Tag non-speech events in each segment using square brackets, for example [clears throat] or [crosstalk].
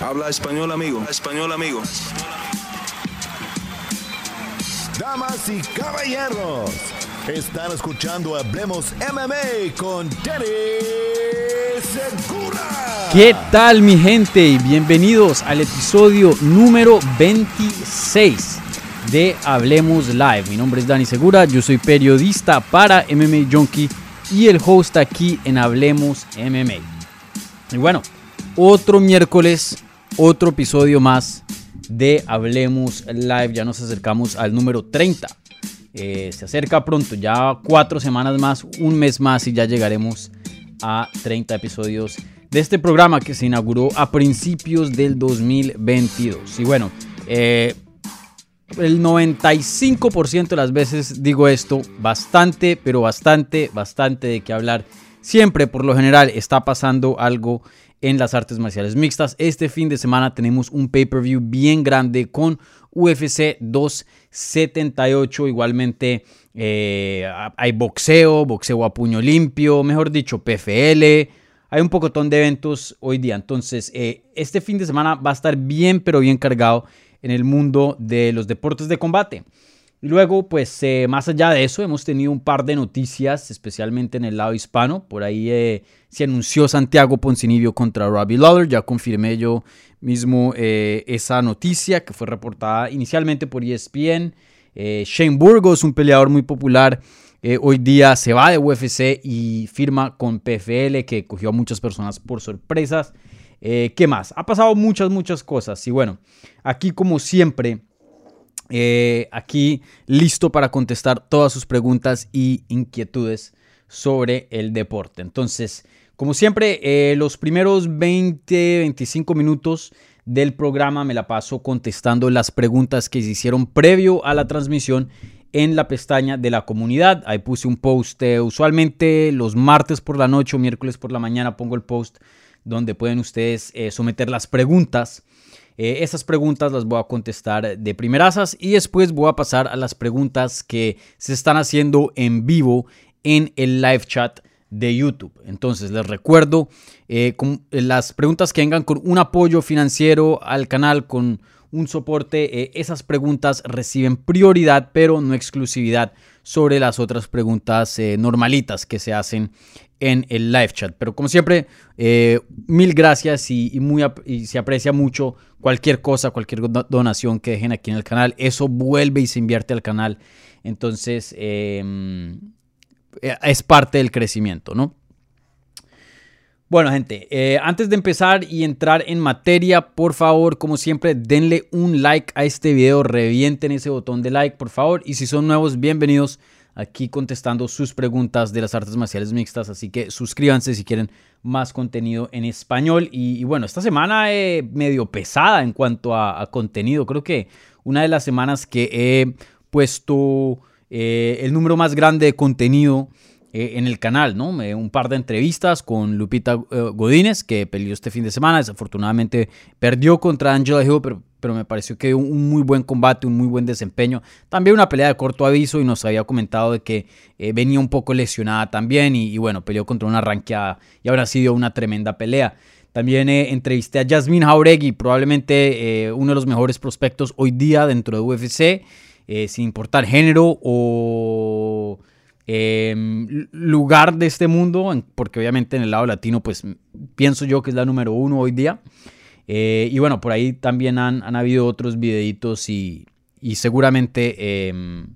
Habla español, amigo. Español, amigo. Damas y caballeros, están escuchando Hablemos MMA con Danny Segura. ¿Qué tal mi gente? Y bienvenidos al episodio número 26 de Hablemos Live. Mi nombre es Dani Segura, yo soy periodista para MMA Junkie y el host aquí en Hablemos MMA. Y bueno, otro miércoles, otro episodio más de Hablemos Live. Ya nos acercamos al número 30. Eh, se acerca pronto, ya cuatro semanas más, un mes más y ya llegaremos a 30 episodios de este programa que se inauguró a principios del 2022. Y bueno, eh, el 95% de las veces digo esto, bastante, pero bastante, bastante de qué hablar. Siempre, por lo general, está pasando algo en las artes marciales mixtas. Este fin de semana tenemos un pay-per-view bien grande con UFC 278. Igualmente eh, hay boxeo, boxeo a puño limpio, mejor dicho, PFL. Hay un pocotón de eventos hoy día. Entonces, eh, este fin de semana va a estar bien, pero bien cargado en el mundo de los deportes de combate. Y luego, pues eh, más allá de eso, hemos tenido un par de noticias, especialmente en el lado hispano. Por ahí eh, se anunció Santiago Poncinibio contra Robbie Lawler. Ya confirmé yo mismo eh, esa noticia que fue reportada inicialmente por ESPN. Shane Burgos, un peleador muy popular, hoy día se va de UFC y firma con PFL, que cogió a muchas personas por sorpresas. ¿Qué más? Ha pasado muchas, muchas cosas. Y bueno, aquí como siempre eh, aquí listo para contestar todas sus preguntas y inquietudes sobre el deporte. Entonces, como siempre, eh, los primeros 20, 25 minutos del programa me la paso contestando las preguntas que se hicieron previo a la transmisión en la pestaña de la comunidad. Ahí puse un post, eh, usualmente los martes por la noche o miércoles por la mañana pongo el post donde pueden ustedes someter las preguntas eh, esas preguntas las voy a contestar de primerasas y después voy a pasar a las preguntas que se están haciendo en vivo en el live chat de YouTube. Entonces les recuerdo eh, las preguntas que vengan con un apoyo financiero al canal, con un soporte, eh, esas preguntas reciben prioridad pero no exclusividad sobre las otras preguntas normalitas que se hacen en el live chat. Pero como siempre, eh, mil gracias y, muy, y se aprecia mucho cualquier cosa, cualquier donación que dejen aquí en el canal. Eso vuelve y se invierte al canal. Entonces, em, eh, es parte del crecimiento, ¿no? Bueno, gente, eh, antes de empezar y entrar en materia, por favor, como siempre, denle un like a este video, revienten ese botón de like, por favor. Y si son nuevos, bienvenidos aquí contestando sus preguntas de las artes marciales mixtas. Así que suscríbanse si quieren más contenido en español. Y, bueno, esta semana eh, medio pesada en cuanto a, contenido. Creo que una de las semanas que he puesto eh, el número más grande de contenido eh, en el canal, ¿no? un par de entrevistas con Lupita Godínez, que peleó este fin de semana. Desafortunadamente perdió contra Angela Hill, pero pero me pareció que un muy buen combate, un muy buen desempeño. También una pelea de corto aviso y nos había comentado de que eh, venía un poco lesionada también y, bueno, peleó contra una ranqueada y ahora sido una tremenda pelea. También eh, entrevisté a Jasmine Jauregui, probablemente eh, uno de los mejores prospectos hoy día dentro de UFC, sin importar género o em, lugar de este mundo, porque obviamente en el lado latino, pues pienso yo que es la número uno hoy día. Eh, y bueno, por ahí también han, habido otros videitos y, seguramente em,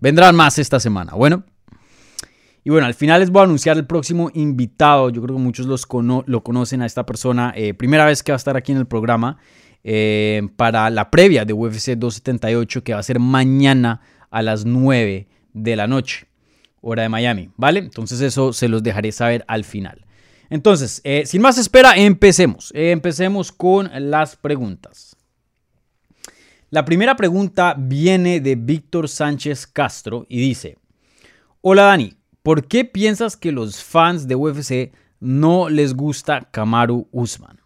vendrán más esta semana. Bueno. Y bueno, al final les voy a anunciar el próximo invitado. Yo creo que muchos los lo conocen a esta persona. Eh, primera vez que va a estar aquí en el programa eh, para la previa de UFC 278 que va a ser mañana a las 9 de la noche, hora de Miami. ¿Vale? Entonces eso se los dejaré saber al final. Entonces, eh, sin más espera, empecemos. empecemos con las preguntas. La primera pregunta viene de Víctor Sánchez Castro y dice, hola Dani, ¿por qué piensas que los fans de UFC no les gusta Kamaru Usman?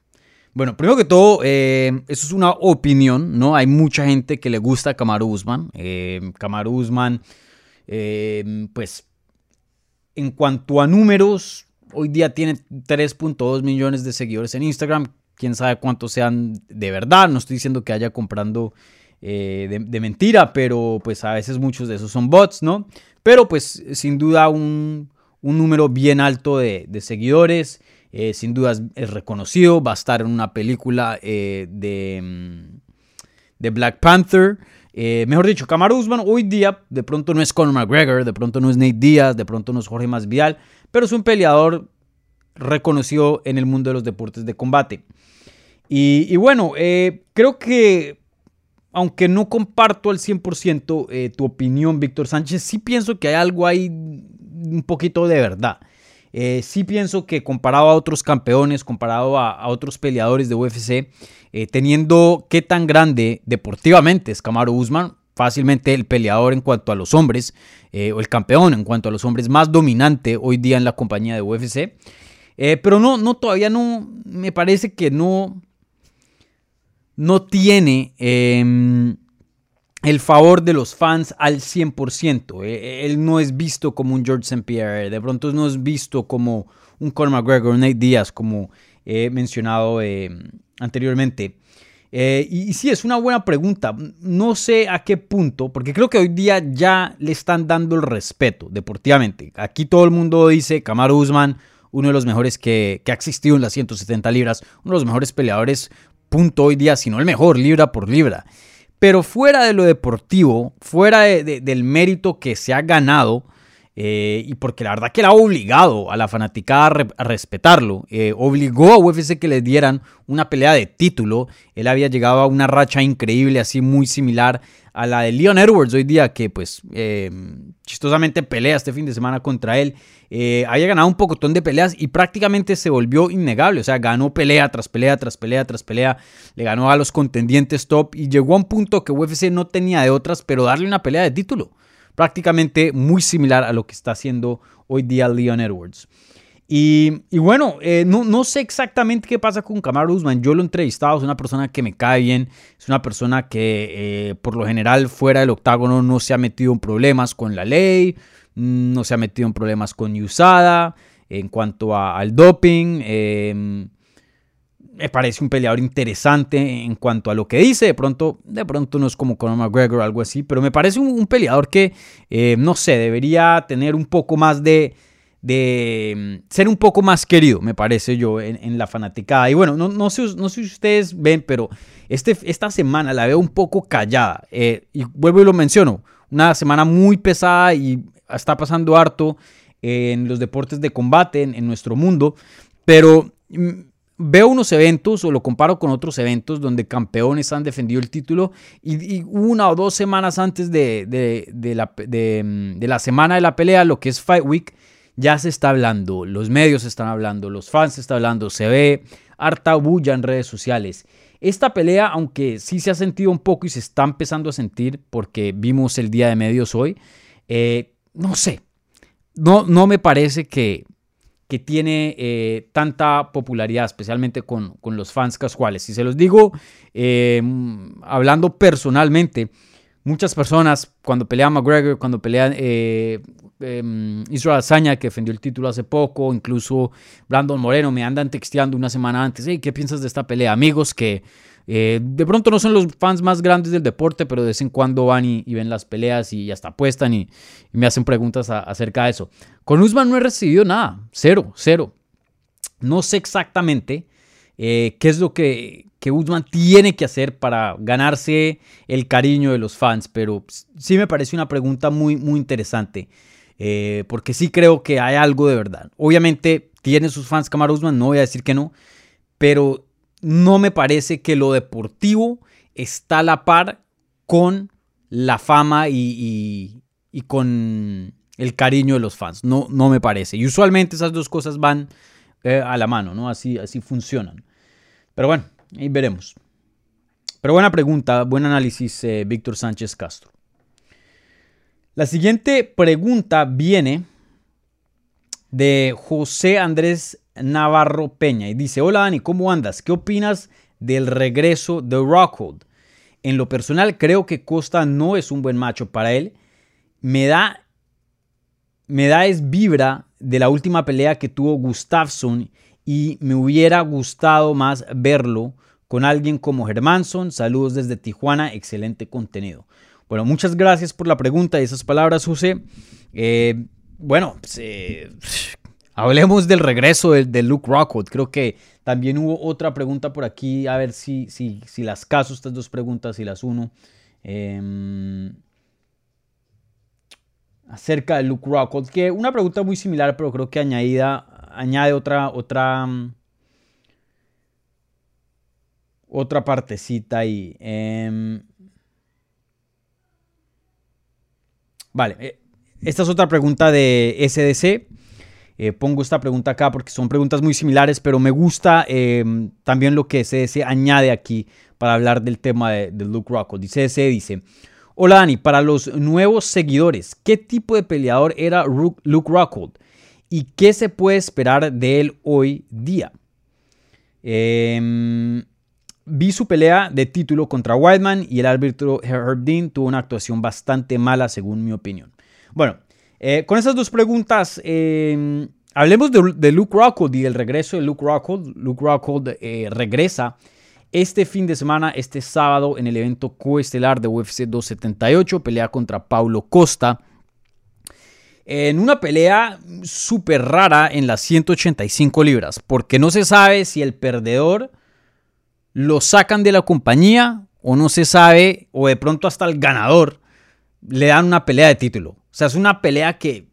Bueno, primero que todo, eh, eso es una opinión, ¿no? Hay mucha gente que le gusta Kamaru Usman. Eh, Usman, pues, en cuanto a números, Hoy día tiene 3.2 millones de seguidores en Instagram. quién sabe cuántos sean de verdad. No estoy diciendo que haya comprando eh, de, mentira, pero pues a veces muchos de esos son bots, ¿no? Pero pues sin duda un, número bien alto de, seguidores. Eh, sin duda es, reconocido, va a estar en una película de, mm, de Black Panther. Eh, mejor dicho, Kamaru Usman hoy día de pronto no es Conor McGregor, de pronto no es Nate Díaz, de pronto no es Jorge Masvidal, pero es un peleador reconocido en el mundo de los deportes de combate. Y, bueno, eh, creo que aunque no comparto al 100% eh, tu opinión, Víctor Sánchez, sí pienso que hay algo ahí un poquito de verdad. Sí pienso que comparado a otros campeones, comparado a otros peleadores de UFC, eh, teniendo qué tan grande deportivamente es Camaro Usman, fácilmente el peleador en cuanto a los hombres, eh, o el campeón en cuanto a los hombres más dominante hoy día en la compañía de UFC. Eh, pero no, no, todavía no, me parece que no, no tiene em, el favor de los fans al 100%. él no es visto como un George St. Pierre, de pronto no es visto como un Conor McGregor, Nate Diaz, como he mencionado anteriormente. Eh, y, sí, es una buena pregunta. No sé a qué punto, porque creo que hoy día ya le están dando el respeto deportivamente. Aquí todo el mundo dice Kamaru Usman, uno de los mejores que, ha existido en las 170 libras, uno de los mejores peleadores, punto hoy día, si no el mejor, libra por libra. Pero fuera de lo deportivo, fuera del mérito que se ha ganado, eh, y porque la verdad que él ha obligado a la fanaticada a, respetarlo. Eh, obligó a UFC que le dieran una pelea de título. Él había llegado a una racha increíble, así muy similar a la de Leon Edwards hoy día, que pues eh, chistosamente pelea este fin de semana contra él. había ganado un pocotón de peleas y prácticamente se volvió innegable. O sea, ganó pelea tras pelea, tras pelea, tras pelea. Le ganó a los contendientes top y llegó a un punto que UFC no tenía de otras, pero darle una pelea de título prácticamente muy similar a lo que está haciendo hoy día Leon Edwards. Y, bueno, eh, no, no, sé exactamente qué pasa con Kamaru Usman. Yo lo he entrevistado, es una persona que me cae bien, es una persona que eh, por lo general fuera del octágono no se ha metido en problemas con la ley, mm, no se ha metido en problemas con USADA en cuanto al doping. Eh, me parece un peleador interesante en cuanto a lo que dice. De pronto, de pronto no es como Conor McGregor o algo así, pero me parece un, peleador que, eh, no sé, debería tener un poco más de, de mm, ser un poco más querido, me parece yo, en, la fanaticada. Y bueno, no, no, sé, no sé si ustedes ven, pero este, esta semana la veo un poco callada. Eh, y vuelvo y lo menciono, una semana muy pesada y está pasando harto en los deportes de combate en, nuestro mundo, pero mm, veo unos eventos o lo comparo con otros eventos donde campeones han defendido el título y, una o dos semanas antes de, la, mm, de, la, semana de la pelea, lo que es Fight Week, ya se está hablando, los medios están hablando, los fans están hablando, se ve harta bulla en redes sociales. Esta pelea, aunque sí se ha sentido un poco y se está empezando a sentir porque vimos el día de medios hoy, eh, no sé, no, no me parece que, que tiene eh, tanta popularidad, especialmente con, los fans casuales. Si se los digo, eh, hablando personalmente, muchas personas cuando pelean McGregor, cuando pelean eh, em, Israel Azaña, que defendió el título hace poco, incluso Brandon Moreno, me andan texteando una semana antes, hey, ¿qué piensas de esta pelea? Amigos que eh, de pronto no son los fans más grandes del deporte, pero de vez en cuando van y, ven las peleas y hasta apuestan y, me hacen preguntas acerca de eso. Con Usman no he recibido nada, cero, cero. No sé exactamente eh, qué es lo que, que Usman tiene que hacer para ganarse el cariño de los fans, pero sí me parece una pregunta muy, muy interesante. Eh, porque sí creo que hay algo de verdad. Obviamente tiene sus fans Kamar Usman, no voy a decir que no, pero no me parece que lo deportivo está a la par con la fama y, con el cariño de los fans. No, no me parece. Y usualmente esas dos cosas van eh, a la mano, ¿no? Así, así funcionan. Pero bueno, ahí veremos. Pero buena pregunta, buen análisis, eh, Víctor Sánchez Castro. La siguiente pregunta viene de José Andrés Navarro Peña y dice, hola Dani, ¿cómo andas? ¿Qué opinas del regreso de Rockhold? En lo personal creo que Costa no es un buen macho para él. Me da, me da es vibra de la última pelea que tuvo Gustafsson y me hubiera gustado más verlo con alguien como Germanson. Saludos desde Tijuana, excelente contenido. Bueno, muchas gracias por la pregunta y esas palabras, José. Eh, bueno, pues, eh, [sighs] hablemos del regreso de, Luke Rockwood. Creo que también hubo otra pregunta por aquí. A ver si, si, si las caso estas dos preguntas y las uno. Em, acerca de Luke Rockwood, que una pregunta muy similar, pero creo que añadida, añade otra, otra, otra partecita ahí. Em, vale, eh, esta es otra pregunta de SDC. Eh, pongo esta pregunta acá porque son preguntas muy similares, pero me gusta em, también lo que SDC añade aquí para hablar del tema de, Luke Rockwood. Dice SDC, dice... Hola Dani, para los nuevos seguidores, ¿qué tipo de peleador era Luke Rockhold? ¿Y qué se puede esperar de él hoy día? Em, vi su pelea de título contra Wildman y el árbitro Herb Dean tuvo una actuación bastante mala según mi opinión. Bueno, eh, con esas dos preguntas, em, hablemos de, Luke Rockhold y del regreso de Luke Rockhold. Luke Rockhold eh, regresa este fin de semana, este sábado, en el evento coestelar de UFC 278, pelea contra Paulo Costa. En una pelea súper rara en las 185 libras, porque no se sabe si el perdedor lo sacan de la compañía o no se sabe, o de pronto hasta el ganador le dan una pelea de título. O sea, es una pelea que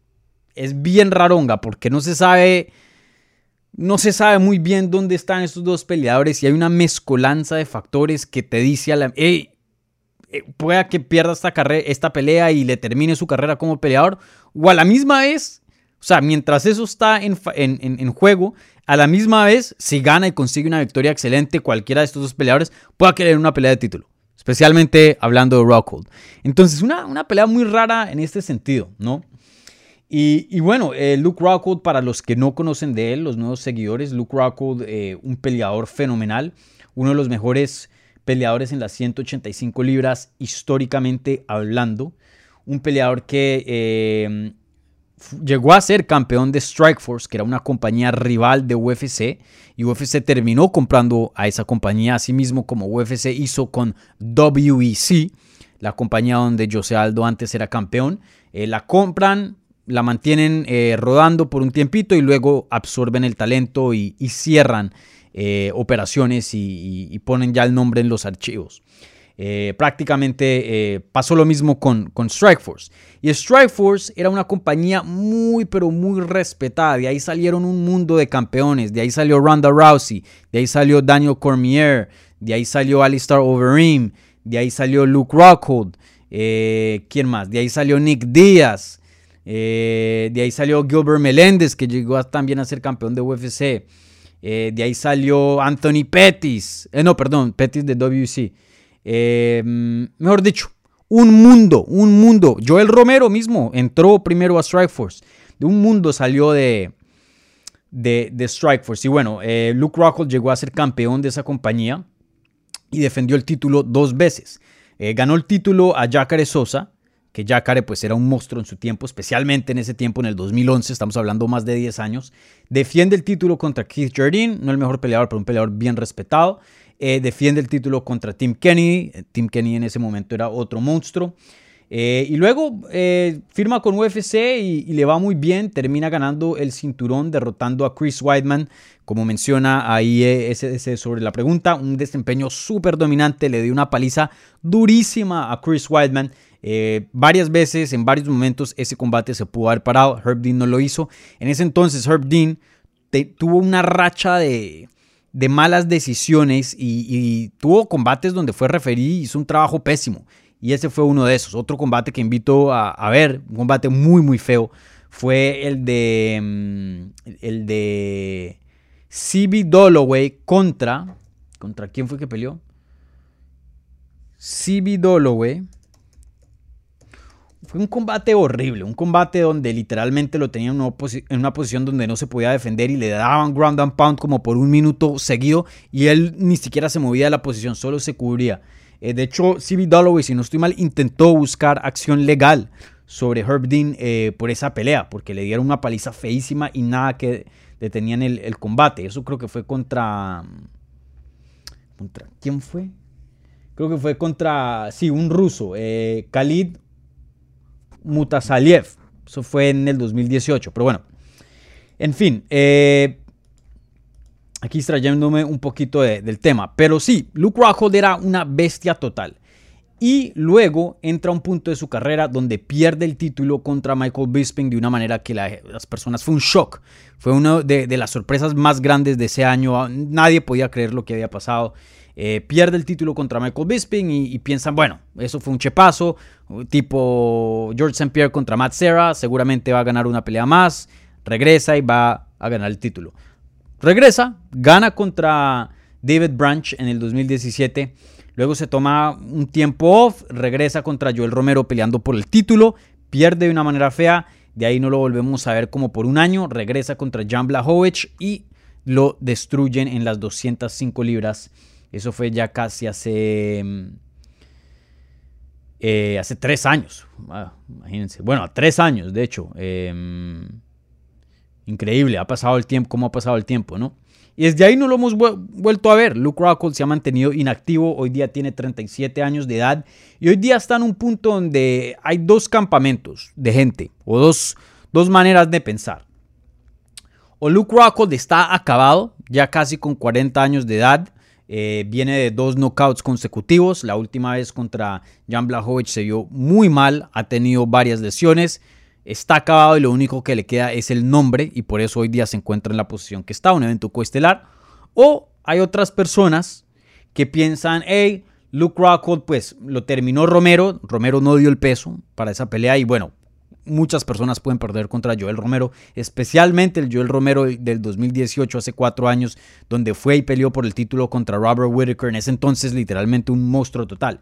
es bien raronga, porque no se sabe no se sabe muy bien dónde están estos dos peleadores y hay una mezcolanza de factores que te dice a la... pueda que pierda esta, esta pelea y le termine su carrera como peleador, o a la misma vez, o sea, mientras eso está en, juego, a la misma vez, si gana y consigue una victoria excelente, cualquiera de estos dos peleadores pueda querer una pelea de título, especialmente hablando de Rockhold. Entonces, una, una pelea muy rara en este sentido, ¿no? Y, bueno, eh, Luke Rockwood, para los que no conocen de él, los nuevos seguidores, Luke Rockwood, eh, un peleador fenomenal, uno de los mejores peleadores en las 185 libras históricamente hablando, un peleador que eh, llegó a ser campeón de Strikeforce, que era una compañía rival de UFC, y UFC terminó comprando a esa compañía, así mismo como UFC hizo con WEC, la compañía donde José Aldo antes era campeón. la compran, la mantienen eh, rodando por un tiempito y luego absorben el talento y, cierran eh, operaciones y, ponen ya el nombre en los archivos. Eh, prácticamente pasó lo mismo con, con Strikeforce. Y Strikeforce era una compañía muy, pero muy respetada. De ahí salieron un mundo de campeones. De ahí salió Ronda Rousey. De ahí salió Daniel Cormier. De ahí salió Alistair Overeem. De ahí salió Luke Rockhold. ¿Quién más? De ahí salió Nick Díaz. Eh, de ahí salió Gilbert Meléndez, que llegó también a ser campeón de UFC. Eh, de ahí salió Anthony Pettis. Eh, no, perdón, Pettis de WC. mejor dicho, un mundo, un mundo. Joel Romero mismo entró primero a Strikeforce. De un mundo salió de, de, de Strikeforce. Y bueno, Luke Rockhold llegó a ser campeón de esa compañía y defendió el título dos veces. ganó el título a Jacare Sosa que Jacare pues era un monstruo en su tiempo, especialmente en ese tiempo, en el 2011, estamos hablando más de 10 años. Defiende el título contra Keith Jardine, no el mejor peleador, pero un peleador bien respetado. Eh, defiende el título contra Tim Kenny, Tim Kenny en ese momento era otro monstruo. Eh, y luego eh, firma con UFC y, le va muy bien, termina ganando el cinturón derrotando a Chris Weidman, como menciona ahí ese sobre la pregunta, un desempeño súper dominante, le dio una paliza durísima a Chris Weidman eh, varias veces, en varios momentos, ese combate se pudo haber parado. Herb Dean no lo hizo. En ese entonces, Herb Dean tuvo una racha de, malas decisiones y, tuvo combates donde fue referí hizo un trabajo pésimo. Y ese fue uno de esos. Otro combate que invito a, ver, un combate muy, muy feo, fue el de. Mm, el de. CB Dolloway contra. ¿Contra quién fue que peleó? CB Dolloway fue un combate horrible, un combate donde literalmente lo tenían en una posición donde no se podía defender y le daban ground and pound como por un minuto seguido y él ni siquiera se movía de la posición, solo se cubría. Eh, de hecho, CB Dalloway, si no estoy mal, intentó buscar acción legal sobre Herb Dean eh, por esa pelea, porque le dieron una paliza feísima y nada que detenían el, combate. Eso creo que fue contra... ¿Contra quién fue? Creo que fue contra, sí, un ruso, eh, Khalid Mutasaliev. Eso fue en el 2018, pero bueno. En fin, eh, aquí extrayéndome un poquito del tema. Pero sí, Luke Rockhold era una bestia total. Y luego entra un punto de su carrera donde pierde el título contra Michael Bisping de una manera que las personas fue un shock. Fue una de, de, las sorpresas más grandes de ese año. Nadie podía creer lo que había pasado. Eh, pierde el título contra Michael Bisping y, piensan, bueno, eso fue un chepazo. Tipo George St. Pierre contra Matt Serra. Seguramente va a ganar una pelea más. Regresa y va a ganar el título. Regresa, gana contra David Branch en el 2017 Luego se toma un tiempo off, regresa contra Joel Romero peleando por el título, pierde de una manera fea, de ahí no lo volvemos a ver como por un año, regresa contra Jan Blachowicz y lo destruyen en las 205 libras. Eso fue ya casi hace... Mm, eh, hace tres años, ah, imagínense. Bueno, tres años, de hecho. Em, increíble, ha pasado el tiempo, cómo ha pasado el tiempo, ¿no? Y desde ahí no lo hemos vuelto a ver. Luke Rockhold se ha mantenido inactivo, hoy día tiene 37 años de edad y hoy día está en un punto donde hay dos campamentos de gente o dos, dos maneras de pensar. O Luke Rockhold está acabado, ya casi con 40 años de edad, eh, viene de dos knockouts consecutivos, la última vez contra Jan Blachowicz se vio muy mal, ha tenido varias lesiones está acabado y lo único que le queda es el nombre y por eso hoy día se encuentra en la posición que está, un evento coestelar. O hay otras personas que piensan, hey, Luke Rockhold, pues lo terminó Romero, Romero no dio el peso para esa pelea y bueno, muchas personas pueden perder contra Joel Romero, especialmente el Joel Romero del 2018, hace cuatro años, donde fue y peleó por el título contra Robert Whittaker, en ese entonces literalmente un monstruo total.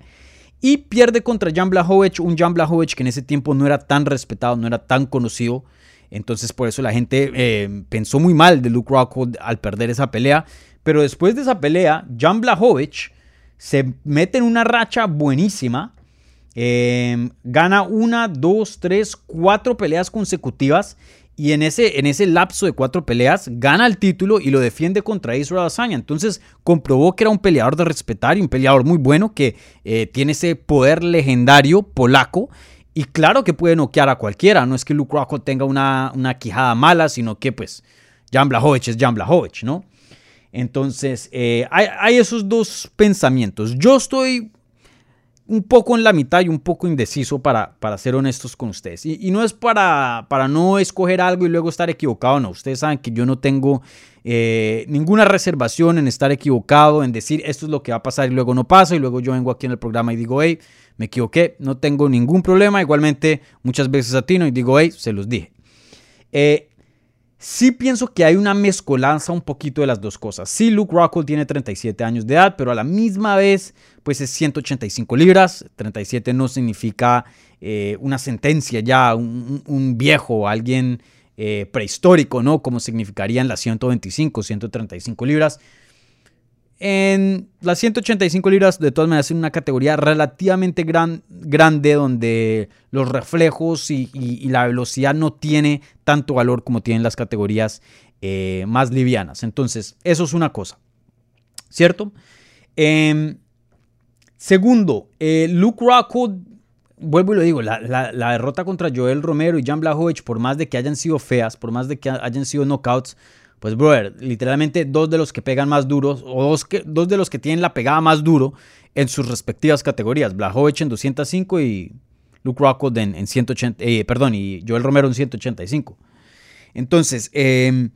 Y pierde contra Jan Blachowicz, un Jan Blachowicz que en ese tiempo no era tan respetado, no era tan conocido. Entonces por eso la gente eh, pensó muy mal de Luke Rockhold al perder esa pelea. Pero después de esa pelea, Jan Blachowicz se mete en una racha buenísima. Eh, gana una, dos, tres, cuatro peleas consecutivas y en ese, en ese lapso de cuatro peleas gana el título y lo defiende contra Israel Adesanya. Entonces comprobó que era un peleador de respetar y un peleador muy bueno que eh, tiene ese poder legendario polaco. Y claro que puede noquear a cualquiera. No es que Luke tenga una, una quijada mala, sino que pues Jan Blachowicz es Jan Blachowicz, ¿no? Entonces eh, hay, hay esos dos pensamientos. Yo estoy un poco en la mitad y un poco indeciso para, para ser honestos con ustedes. Y, no es para, para no escoger algo y luego estar equivocado, no. Ustedes saben que yo no tengo eh, ninguna reservación en estar equivocado, en decir esto es lo que va a pasar y luego no pasa y luego yo vengo aquí en el programa y digo, hey, me equivoqué, no tengo ningún problema. Igualmente muchas veces atino y digo, hey, se los dije. Eh, Sí pienso que hay una mezcolanza un poquito de las dos cosas. Sí, Luke Rockhold tiene 37 años de edad, pero a la misma vez, pues es 185 libras. 37 no significa eh, una sentencia ya, un, viejo, alguien eh, prehistórico, ¿no? Como significarían las 125, 135 libras. En las 185 libras, de todas maneras, es una categoría relativamente gran, grande donde los reflejos y, la velocidad no tiene tanto valor como tienen las categorías eh, más livianas. Entonces, eso es una cosa. ¿Cierto? Em, segundo, eh, Luke Rockwood, vuelvo y lo digo, la, derrota contra Joel Romero y Jan Blachowicz, por más de que hayan sido feas, por más de que hayan sido knockouts, pues, brother, literalmente dos de los que pegan más duros, o dos, que, dos de los que tienen la pegada más duro en sus respectivas categorías. Blachowicz en 205 y Luke Rockwood en, 180, eh, perdón, y Joel Romero en 185. Entonces, em,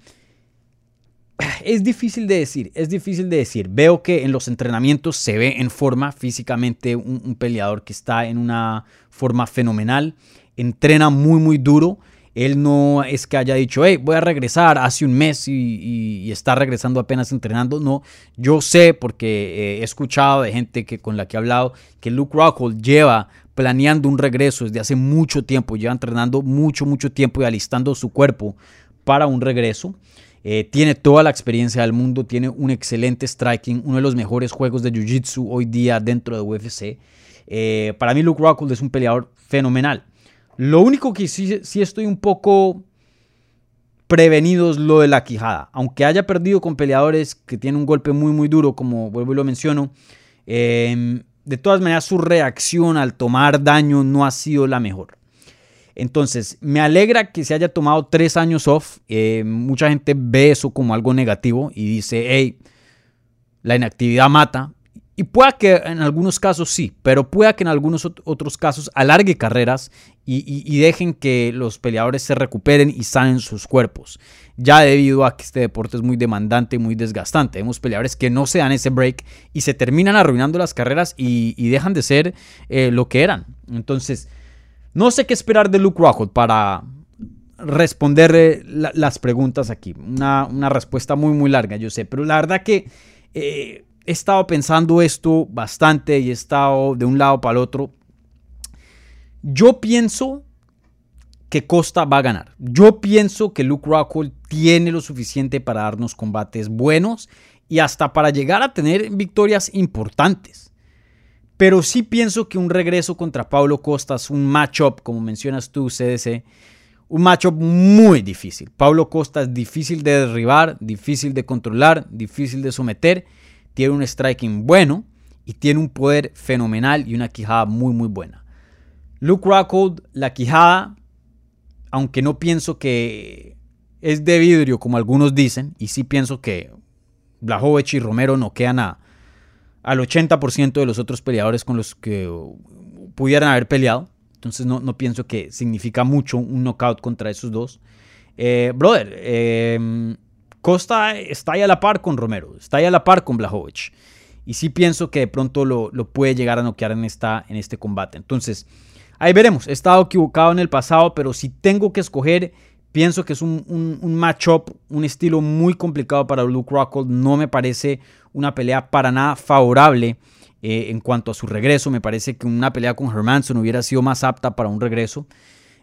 [sighs] es difícil de decir, es difícil de decir. Veo que en los entrenamientos se ve en forma físicamente un, un peleador que está en una forma fenomenal, entrena muy, muy duro. Él no es que haya dicho, hey, voy a regresar hace un mes y, está regresando apenas entrenando. No, yo sé porque eh, he escuchado de gente que, con la que he hablado que Luke Rockhold lleva planeando un regreso desde hace mucho tiempo, lleva entrenando mucho, mucho tiempo y alistando su cuerpo para un regreso. Eh, tiene toda la experiencia del mundo, tiene un excelente striking, uno de los mejores juegos de Jiu-Jitsu hoy día dentro de UFC. Eh, para mí Luke Rockhold es un peleador fenomenal. Lo único que sí, estoy un poco prevenido es lo de la quijada. Aunque haya perdido con peleadores que tienen un golpe muy, muy duro, como vuelvo y lo menciono, em, de todas maneras su reacción al tomar daño no ha sido la mejor. Entonces, me alegra que se haya tomado tres años off. Eh, mucha gente ve eso como algo negativo y dice, hey, la inactividad mata. Y pueda que en algunos casos sí, pero pueda que en algunos otros casos alargue carreras y, dejen que los peleadores se recuperen y sanen sus cuerpos. Ya debido a que este deporte es muy demandante y muy desgastante. Vemos peleadores que no se dan ese break y se terminan arruinando las carreras y, dejan de ser eh, lo que eran. Entonces, no sé qué esperar de Luke Rockhold para responder las preguntas aquí. Una, respuesta muy, muy larga, yo sé, pero la verdad que... Eh, he estado pensando esto bastante y he estado de un lado para el otro. Yo pienso que Costa va a ganar. Yo pienso que Luke Rockhold tiene lo suficiente para darnos combates buenos y hasta para llegar a tener victorias importantes. Pero sí pienso que un regreso contra Pablo Costa es un matchup, como mencionas tú, CDC, un matchup muy difícil. Pablo Costa es difícil de derribar, difícil de controlar, difícil de someter tiene un striking bueno y tiene un poder fenomenal y una quijada muy muy buena. Luke Rockhold, la quijada, aunque no pienso que es de vidrio como algunos dicen, y sí pienso que Blachowicz y Romero no quedan a, al 80% de los otros peleadores con los que pudieran haber peleado. Entonces no, no pienso que significa mucho un knockout contra esos dos. Eh, brother, eh, Costa está ahí a la par con Romero, está ahí a la par con Blahovic. Y sí pienso que de pronto lo, puede llegar a noquear en, esta, en este combate. Entonces, ahí veremos. He estado equivocado en el pasado, pero si tengo que escoger, pienso que es un, un, matchup, un estilo muy complicado para Luke Rockhold. No me parece una pelea para nada favorable eh, en cuanto a su regreso. Me parece que una pelea con Hermanson hubiera sido más apta para un regreso.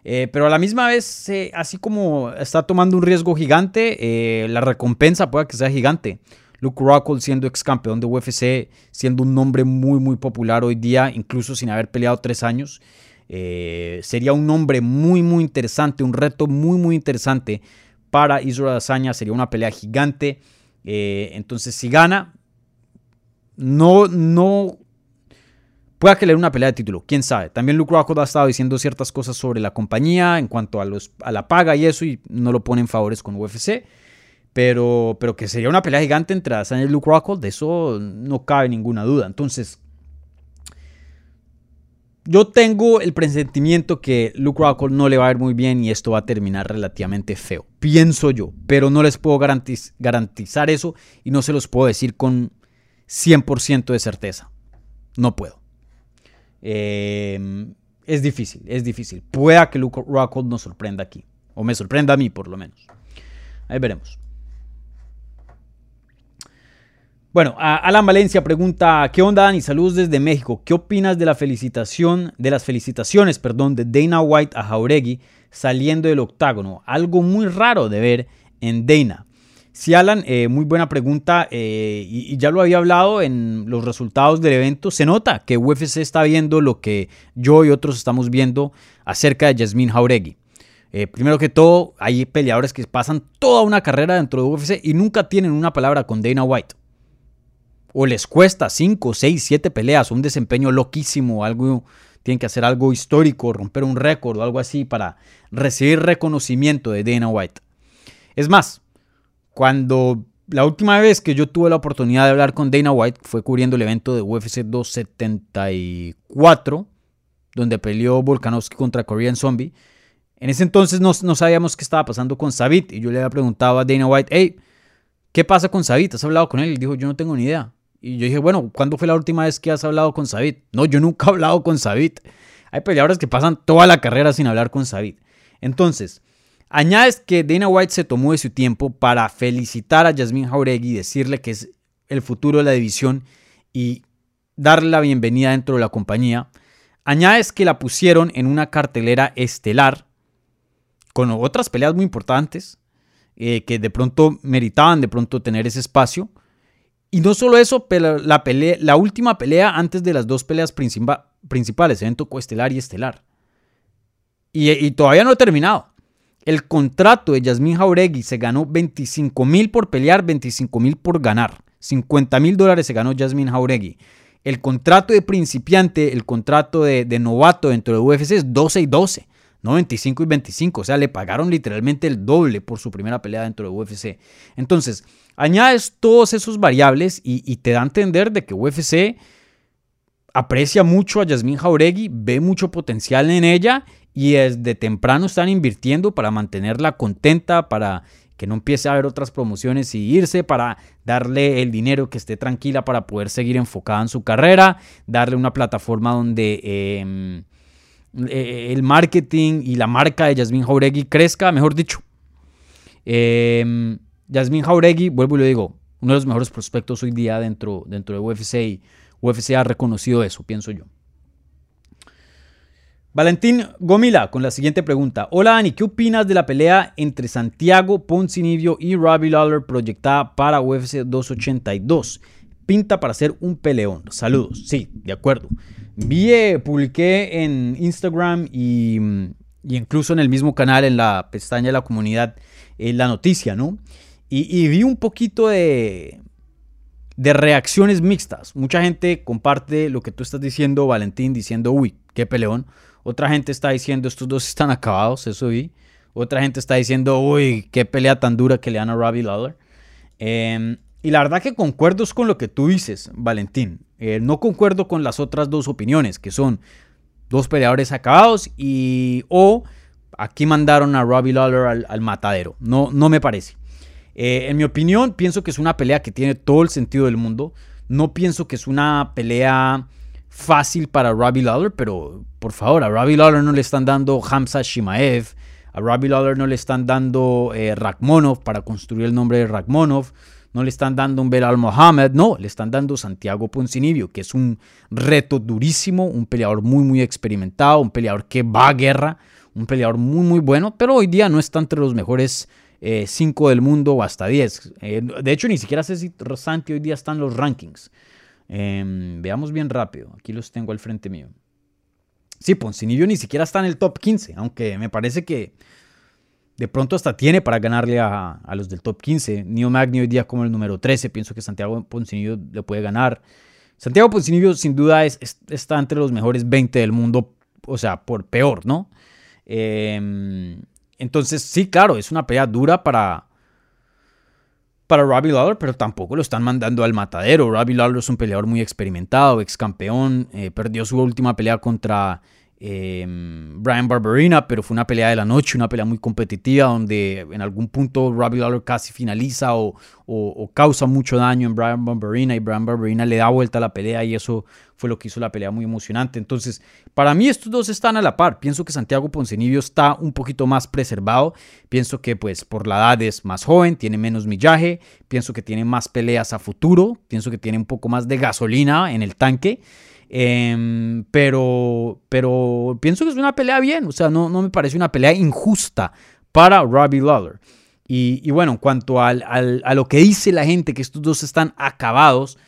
Eh, pero a la misma vez, eh, así como está tomando un riesgo gigante, eh, la recompensa puede que sea gigante. Luke Rockhold siendo ex campeón de UFC, siendo un nombre muy, muy popular hoy día, incluso sin haber peleado tres años. sería un nombre muy, muy interesante, un reto muy, muy interesante para Israel Azaña. Sería una pelea gigante. entonces, si gana, no, no Pueda que le una pelea de título, quién sabe. También Luke Rockhold ha estado diciendo ciertas cosas sobre la compañía en cuanto a, la paga y eso, y no lo pone en favores con UFC. Pero, pero que sería una pelea gigante entre Adesanya y Luke Rockhold, de eso no cabe ninguna duda. Entonces, yo tengo el presentimiento que Luke Rockhold no le va a ir muy bien y esto va a terminar relativamente feo. Pienso yo, pero no les puedo garantizar eso y no se los puedo decir con 100% de certeza. No puedo. Em, es difícil, es difícil. Pueda que Luke Rockhold nos sorprenda aquí. O me sorprenda a mí, por lo menos. Ahí veremos. Bueno, Alan Valencia pregunta, ¿qué onda Dani? Saludos desde México. ¿Qué opinas de la felicitación, de las felicitaciones, perdón, de Dana White a Jauregui saliendo del octágono? Algo muy raro de ver en Dana. Sí, Alan, eh, muy buena pregunta. Eh, y, ya lo había hablado en los resultados del evento. Se nota que UFC está viendo lo que yo y otros estamos viendo acerca de Jasmine Jauregui. Eh, primero que todo, hay peleadores que pasan toda una carrera dentro de UFC y nunca tienen una palabra con Dana White. O les cuesta 5, 6, 7 peleas, un desempeño loquísimo, algo, tienen que hacer algo histórico, romper un récord o algo así para recibir reconocimiento de Dana White. Es más, cuando la última vez que yo tuve la oportunidad de hablar con Dana White fue cubriendo el evento de UFC 274, donde peleó Volkanovski contra Korean Zombie. En ese entonces no, sabíamos qué estaba pasando con Sabit y yo le había preguntado a Dana White, hey, ¿qué pasa con Sabit? ¿Has hablado con él? Y dijo, yo no tengo ni idea. Y yo dije, bueno, ¿cuándo fue la última vez que has hablado con Sabit? No, yo nunca he hablado con Sabit. Hay peleadores que pasan toda la carrera sin hablar con Sabit. Entonces, Añades que Dana White se tomó de su tiempo para felicitar a Jasmine Jauregui y decirle que es el futuro de la división y darle la bienvenida dentro de la compañía. Añades que la pusieron en una cartelera estelar con otras peleas muy importantes eh, que de pronto meritaban de pronto tener ese espacio. Y no solo eso, pero la, pelea, la última pelea antes de las dos peleas principales, evento coestelar y estelar. Y, todavía no he terminado. El contrato de Yasmin Jauregui se ganó 25 mil por pelear, 25 mil por ganar. 50 mil dólares se ganó Yasmin Jauregui. El contrato de principiante, el contrato de, novato dentro de UFC es 12 y 12, no 25 y 25. O sea, le pagaron literalmente el doble por su primera pelea dentro de UFC. Entonces, añades todos esos variables y, te da a entender de que UFC aprecia mucho a Yasmin Jauregui, ve mucho potencial en ella y desde temprano están invirtiendo para mantenerla contenta, para que no empiece a haber otras promociones y irse, para darle el dinero que esté tranquila para poder seguir enfocada en su carrera, darle una plataforma donde em, eh, el marketing y la marca de Yasmin Jauregui crezca, mejor dicho. Eh, Yasmin Jauregui, vuelvo y lo digo, uno de los mejores prospectos hoy día dentro, dentro de UFC y UFC ha reconocido eso, pienso yo. Valentín Gomila con la siguiente pregunta. Hola Dani, ¿qué opinas de la pelea entre Santiago Poncinibio y Robbie Lawler proyectada para UFC 282? Pinta para ser un peleón. Saludos. Sí, de acuerdo. Vi, eh, publiqué en Instagram y, incluso en el mismo canal, en la pestaña de la comunidad, eh, la noticia, ¿no? y vi un poquito de, de reacciones mixtas. Mucha gente comparte lo que tú estás diciendo, Valentín, diciendo, uy, qué peleón. Otra gente está diciendo, estos dos están acabados, eso vi. Otra gente está diciendo, uy, qué pelea tan dura que le dan a Robbie Lawler. Em, y la verdad que concuerdo con lo que tú dices, Valentín. Eh, no concuerdo con las otras dos opiniones, que son dos peleadores acabados y o aquí mandaron a Robbie Lawler al, al matadero. No, no me parece. Eh, en mi opinión, pienso que es una pelea que tiene todo el sentido del mundo. No pienso que es una pelea fácil para Robbie Lawler, pero por favor, a Robbie Lawler no le están dando Hamza Shimaev, a Robbie Lawler no le están dando eh, Rakhmonov para construir el nombre de Rakhmonov, no le están dando un Belal Mohamed, no, le están dando Santiago Poncinibio, que es un reto durísimo, un peleador muy, muy experimentado, un peleador que va a guerra, un peleador muy, muy bueno, pero hoy día no está entre los mejores 5 eh, del mundo o hasta 10. Eh, de hecho, ni siquiera sé si Santi hoy día están los rankings. Em, veamos bien rápido. Aquí los tengo al frente mío. Sí, Poncinibio ni siquiera está en el top 15, aunque me parece que de pronto hasta tiene para ganarle a, los del top 15. Neo Magni hoy día como el número 13, pienso que Santiago Poncinibio le puede ganar. Santiago Poncinibio sin duda es, está entre los mejores 20 del mundo, o sea, por peor, ¿no? Eh, entonces, sí, claro, es una pelea dura para, para Robbie Lawler, pero tampoco lo están mandando al matadero. Robbie Lawler es un peleador muy experimentado, ex campeón, eh, perdió su última pelea contra Em, Brian Barberina, pero fue una pelea de la noche, una pelea muy competitiva donde en algún punto Robbie Lawler casi finaliza o, causa mucho daño en Brian Barberina y Brian Barberina le da vuelta a la pelea y eso fue lo que hizo la pelea muy emocionante. Entonces, para mí estos dos están a la par. Pienso que Santiago Poncenibio está un poquito más preservado. Pienso que pues por la edad es más joven, tiene menos millaje, pienso que tiene más peleas a futuro, pienso que tiene un poco más de gasolina en el tanque. Em, pero, pero pienso que es una pelea bien, o sea, no, no me parece una pelea injusta para Robbie Lawler. Y, bueno, en cuanto al, a lo que dice la gente, que estos dos están acabados,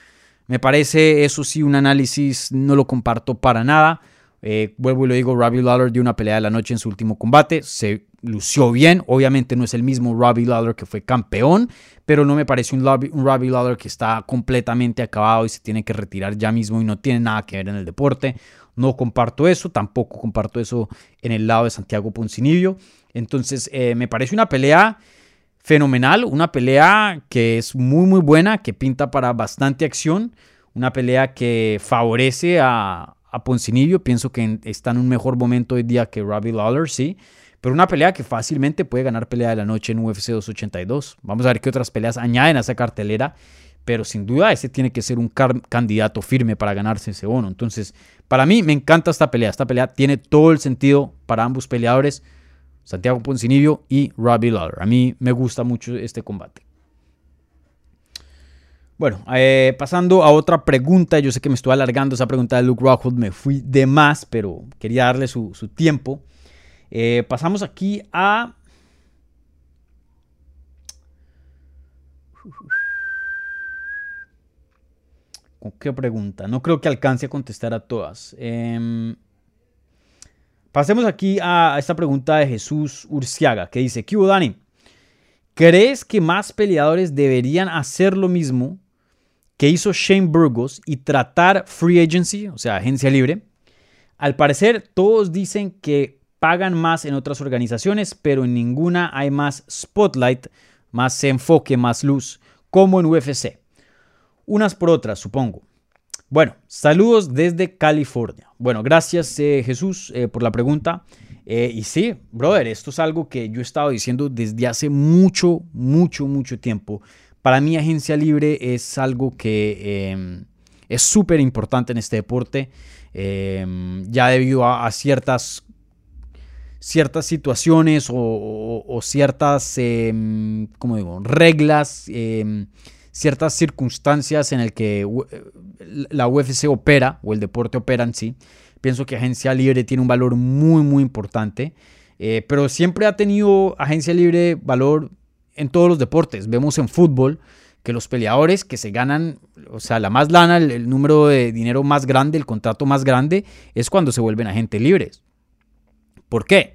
me parece eso sí un análisis, no lo comparto para nada. Eh, vuelvo y lo digo, Robbie Lawler dio una pelea de la noche en su último combate, se lució bien, obviamente no es el mismo Robbie Lawler que fue campeón, pero no me parece un, un Robbie Lawler que está completamente acabado y se tiene que retirar ya mismo y no tiene nada que ver en el deporte. No comparto eso, tampoco comparto eso en el lado de Santiago Poncinibio. Entonces, eh, me parece una pelea fenomenal, una pelea que es muy muy buena, que pinta para bastante acción, una pelea que favorece a, a Poncinibio. Pienso que está en un mejor momento hoy día que Robbie Lawler, sí. Pero una pelea que fácilmente puede ganar pelea de la noche en UFC 282. Vamos a ver qué otras peleas añaden a esa cartelera. Pero sin duda ese tiene que ser un candidato firme para ganarse ese bono. Entonces, para mí me encanta esta pelea. Esta pelea tiene todo el sentido para ambos peleadores. Santiago Poncinibio y Robbie Lawler. A mí me gusta mucho este combate. Bueno, eh, pasando a otra pregunta, yo sé que me estoy alargando esa pregunta de Luke Rockwood, me fui de más, pero quería darle su, tiempo. Eh, pasamos aquí a... ¿Con qué pregunta? No creo que alcance a contestar a todas. Em, Pasemos aquí a esta pregunta de Jesús Urciaga, que dice, ¿qué Dani? ¿Crees que más peleadores deberían hacer lo mismo que hizo Shane Burgos y tratar free agency, o sea, agencia libre? Al parecer, todos dicen que pagan más en otras organizaciones, pero en ninguna hay más spotlight, más enfoque, más luz, como en UFC. Unas por otras, supongo. Bueno, saludos desde California. Bueno, gracias eh, Jesús eh, por la pregunta. Eh, y sí, brother, esto es algo que yo he estado diciendo desde hace mucho, mucho, mucho tiempo. Para mí agencia libre es algo que em, es súper importante en este deporte, em, ya debido a, ciertas, ciertas situaciones o, ciertas, em, ¿cómo digo?, reglas, ciertas circunstancias en el que la UFC opera o el deporte opera en sí. Pienso que agencia libre tiene un valor muy, muy importante. Eh, pero siempre ha tenido agencia libre valor en todos los deportes. Vemos en fútbol que los peleadores que se ganan, o sea, la más lana, el, número de dinero más grande, el contrato más grande, es cuando se vuelven agentes libres. ¿Por qué?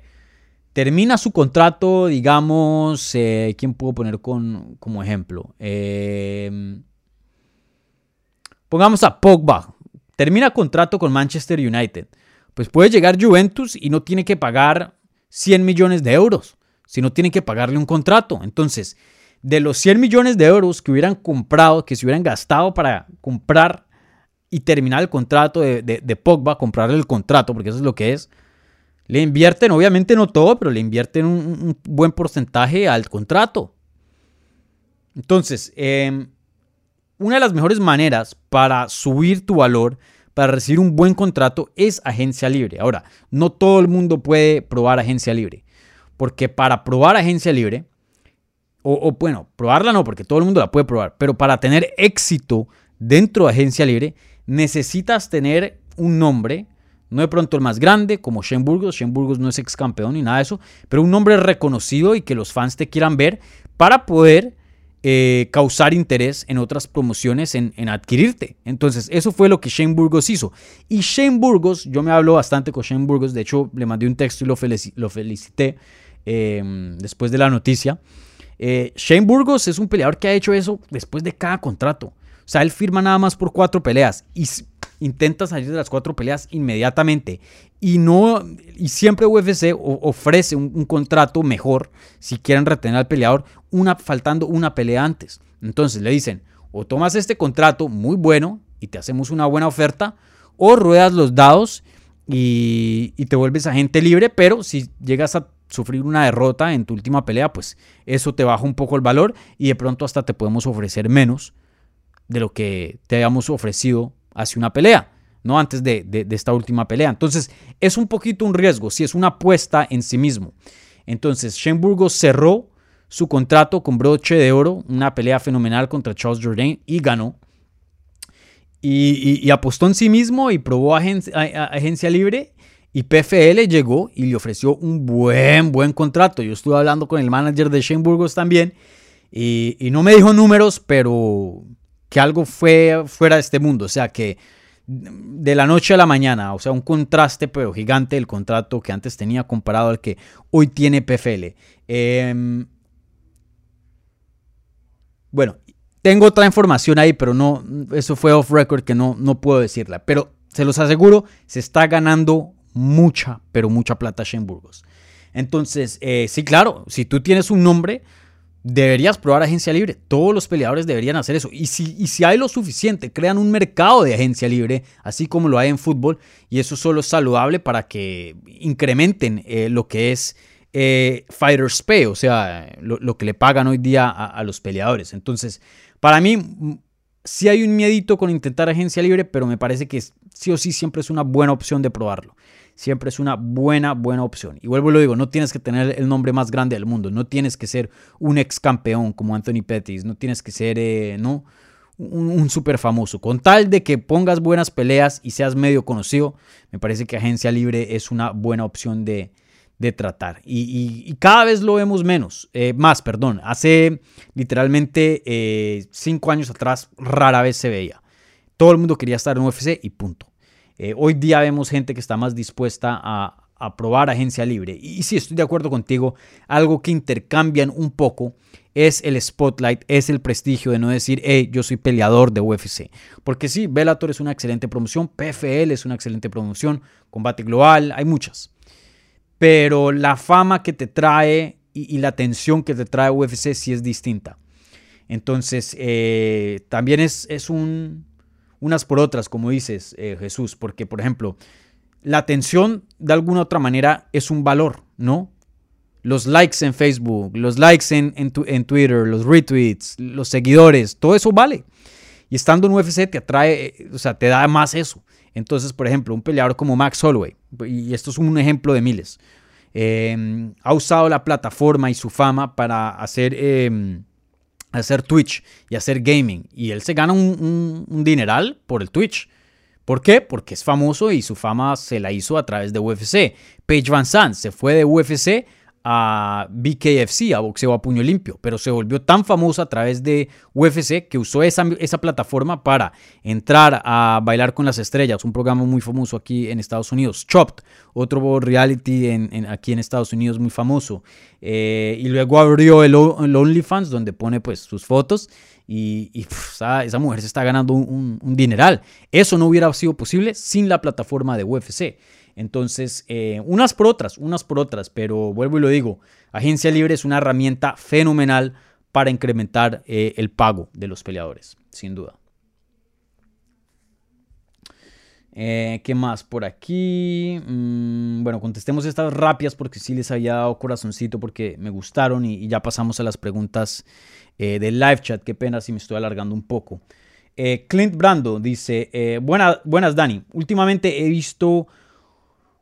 Termina su contrato, digamos, eh, ¿quién puedo poner con, como ejemplo? Eh, pongamos a Pogba. Termina contrato con Manchester United. Pues puede llegar Juventus y no tiene que pagar 100 millones de euros si no tienen que pagarle un contrato. Entonces, de los 100 millones de euros que hubieran comprado, que se hubieran gastado para comprar y terminar el contrato de, de, Pogba, comprarle el contrato, porque eso es lo que es, le invierten, obviamente no todo, pero le invierten un, buen porcentaje al contrato. Entonces, em, una de las mejores maneras para subir tu valor, para recibir un buen contrato, es agencia libre. Ahora, no todo el mundo puede probar agencia libre. Porque para probar agencia libre, o, bueno, probarla no, porque todo el mundo la puede probar, pero para tener éxito dentro de agencia libre, necesitas tener un nombre, no de pronto el más grande, como Shane Burgos. Shane Burgos no es ex campeón ni nada de eso, pero un nombre reconocido y que los fans te quieran ver para poder eh, causar interés en otras promociones en, adquirirte. Entonces, eso fue lo que Shane Burgos hizo. Y Shane Burgos, yo me hablo bastante con Shane Burgos, de hecho, le mandé un texto y lo, lo felicité Em, después de la noticia. Eh, Shane Burgos es un peleador que ha hecho eso después de cada contrato. O sea, él firma nada más por cuatro peleas y intenta salir de las cuatro peleas inmediatamente. Y no y siempre UFC ofrece un, contrato mejor si quieren retener al peleador una, faltando una pelea antes. Entonces le dicen, o tomas este contrato muy bueno y te hacemos una buena oferta, o ruedas los dados y, y te vuelves agente libre, pero si llegas a sufrir una derrota en tu última pelea, pues eso te baja un poco el valor y de pronto hasta te podemos ofrecer menos de lo que te habíamos ofrecido hace una pelea, ¿no? Antes de, esta última pelea. Entonces, es un poquito un riesgo, si es una apuesta en sí mismo. Entonces, Shane Burgos cerró su contrato con broche de oro, una pelea fenomenal contra Charles Jourdain y ganó. Y, apostó en sí mismo y probó agencia libre y PFL llegó y le ofreció un buen, buen contrato. Yo estuve hablando con el manager de Shane Burgos también y, no me dijo números, pero que algo fue fuera de este mundo. O sea, que de la noche a la mañana, o sea, un contraste pero gigante el contrato que antes tenía comparado al que hoy tiene PFL. Em, bueno, tengo otra información ahí, pero no, eso fue off record que no, no puedo decirla. Pero se los aseguro, se está ganando mucha, pero mucha plata Shane Burgos. Entonces, eh, sí, claro, si tú tienes un nombre, deberías probar agencia libre. Todos los peleadores deberían hacer eso. Y si, si hay lo suficiente, crean un mercado de agencia libre, así como lo hay en fútbol, y eso solo es saludable para que incrementen eh, lo que es eh, Fighters Pay, o sea, lo, que le pagan hoy día a, a los peleadores. Entonces, para mí, sí hay un miedito con intentar agencia libre, pero me parece que sí o sí siempre es una buena opción de probarlo siempre es una buena, buena opción. Y vuelvo y lo digo, no tienes que tener el nombre más grande del mundo, no tienes que ser un ex campeón como Anthony Pettis, no tienes que ser, eh, ¿no? Un, un súper famoso. Con tal de que pongas buenas peleas y seas medio conocido, me parece que Agencia Libre es una buena opción de, tratar. Y, cada vez lo vemos menos, eh, más, perdón. Hace literalmente eh, cinco años atrás rara vez se veía. Todo el mundo quería estar en UFC y punto. Eh, hoy día vemos gente que está más dispuesta a, a probar agencia libre. Y sí, estoy de acuerdo contigo, algo que intercambian un poco es el spotlight, es el prestigio de no decir, hey, yo soy peleador de UFC. Porque sí, Bellator es una excelente promoción, PFL es una excelente promoción, Combate Global, hay muchas. Pero la fama que te trae y, la atención que te trae UFC sí es distinta. Entonces, eh, también es, es un, unas por otras, como dices, eh, Jesús, porque, por ejemplo, la atención de alguna otra manera es un valor, ¿no? Los likes en Facebook, los likes en, en, Twitter, los retweets, los seguidores, todo eso vale. Y estando en UFC te atrae, o sea, te da más eso. Entonces, por ejemplo, un peleador como Max Holloway, y esto es un ejemplo de miles, em, ha usado la plataforma y su fama para hacer, em, hacer Twitch y hacer gaming. Y él se gana un, dineral por el Twitch. ¿Por qué? Porque es famoso y su fama se la hizo a través de UFC. Paige Van Zandt se fue de UFC a BKFC, a boxeo a puño limpio, pero se volvió tan famosa a través de UFC que usó esa, esa, plataforma para entrar a Bailar con las Estrellas, un programa muy famoso aquí en Estados Unidos, Chopped, otro reality aquí en Estados Unidos muy famoso, eh, y luego abrió el, OnlyFans donde pone pues sus fotos y, esa, mujer se está ganando un, un dineral. Eso no hubiera sido posible sin la plataforma de UFC. Entonces, eh, unas por otras, unas por otras, pero vuelvo y lo digo, agencia libre es una herramienta fenomenal para incrementar eh, el pago de los peleadores, sin duda. Eh, ¿Qué más por aquí? Mm, bueno, contestemos estas rápidas porque sí les había dado corazoncito porque me gustaron y, ya pasamos a las preguntas del live chat. Qué pena si me estoy alargando un poco. Clint Brando dice, buenas Dani, últimamente he visto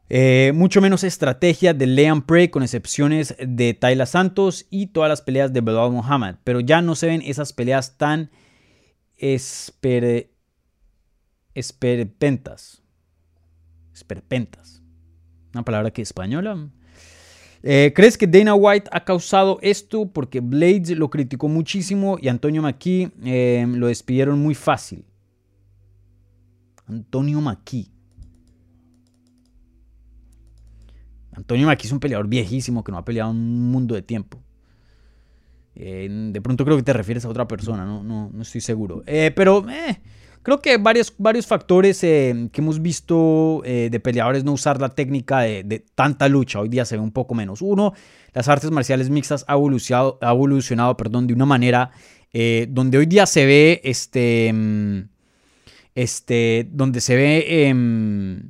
eh, mucho menos estrategia de Leon Prey, con excepciones de Tayla Santos y todas las peleas de Belal Muhammad. Pero ya no se ven esas peleas tan esper, esperpentas. Esperpentas. Una palabra que es española. Eh, ¿Crees que Dana White ha causado esto? Porque Blades lo criticó muchísimo y Antonio McKee eh, lo despidieron muy fácil. Antonio McKee. Antonio Maki es un peleador viejísimo que no ha peleado un mundo de tiempo. Eh, de pronto creo que te refieres a otra persona, no, no, no estoy seguro. Eh, pero eh, creo que varios, varios factores que hemos visto de peleadores no usar la técnica de, tanta lucha, hoy día se ve un poco menos. Uno, las artes marciales mixtas ha evolucionado, ha evolucionado perdón, de una manera donde hoy día se ve, este, mm, este, donde se ve em,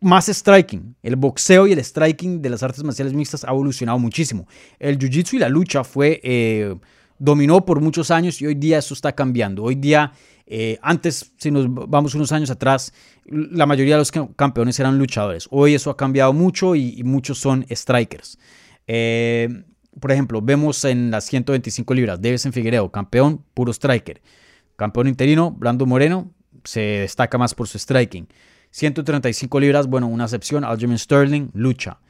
más striking. El boxeo y el striking de las artes marciales mixtas ha evolucionado muchísimo. El jiu-jitsu y la lucha fue, eh, dominó por muchos años y hoy día eso está cambiando. Hoy día, eh, antes, si nos vamos unos años atrás, la mayoría de los campeones eran luchadores. Hoy eso ha cambiado mucho y, muchos son strikers. Eh, por ejemplo, vemos en las 125 libras, en Figueiredo, campeón, puro striker. Campeón interino, Brando Moreno, se destaca más por su striking. 135 libras, bueno, una excepción, Aljamain Sterling, lucha.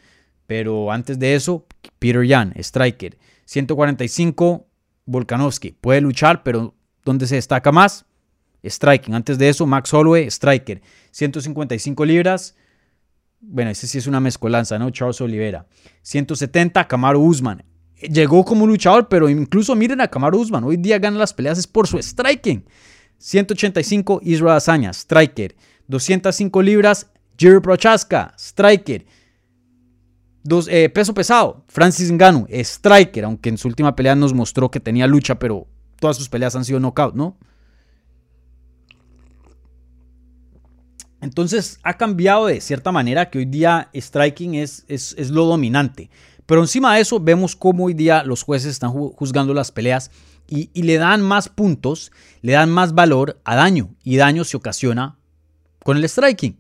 Pero antes de eso, Peter Yan, striker. 145, Volkanovski, puede luchar, pero ¿dónde se destaca más? Striking. Antes de eso, Max Holloway, striker. 155 libras, bueno, ese sí es una mezcolanza, ¿no? Charles Oliveira. 170, Kamaru Usman. Llegó como luchador, pero incluso miren a Kamaru Usman. Hoy día gana las peleas es por su striking. 185, Israel Azaña, striker. 205 libras, Jerry Prochaska, striker. Dos, eh, peso pesado, Francis Ngannou, striker, aunque en su última pelea nos mostró que tenía lucha, pero todas sus peleas han sido knockout, ¿no? Entonces ha cambiado de cierta manera que hoy día striking es, es, es, lo dominante. Pero encima de eso vemos cómo hoy día los jueces están juzgando las peleas y, y, le dan más puntos, le dan más valor a daño. Y daño se ocasiona con el striking.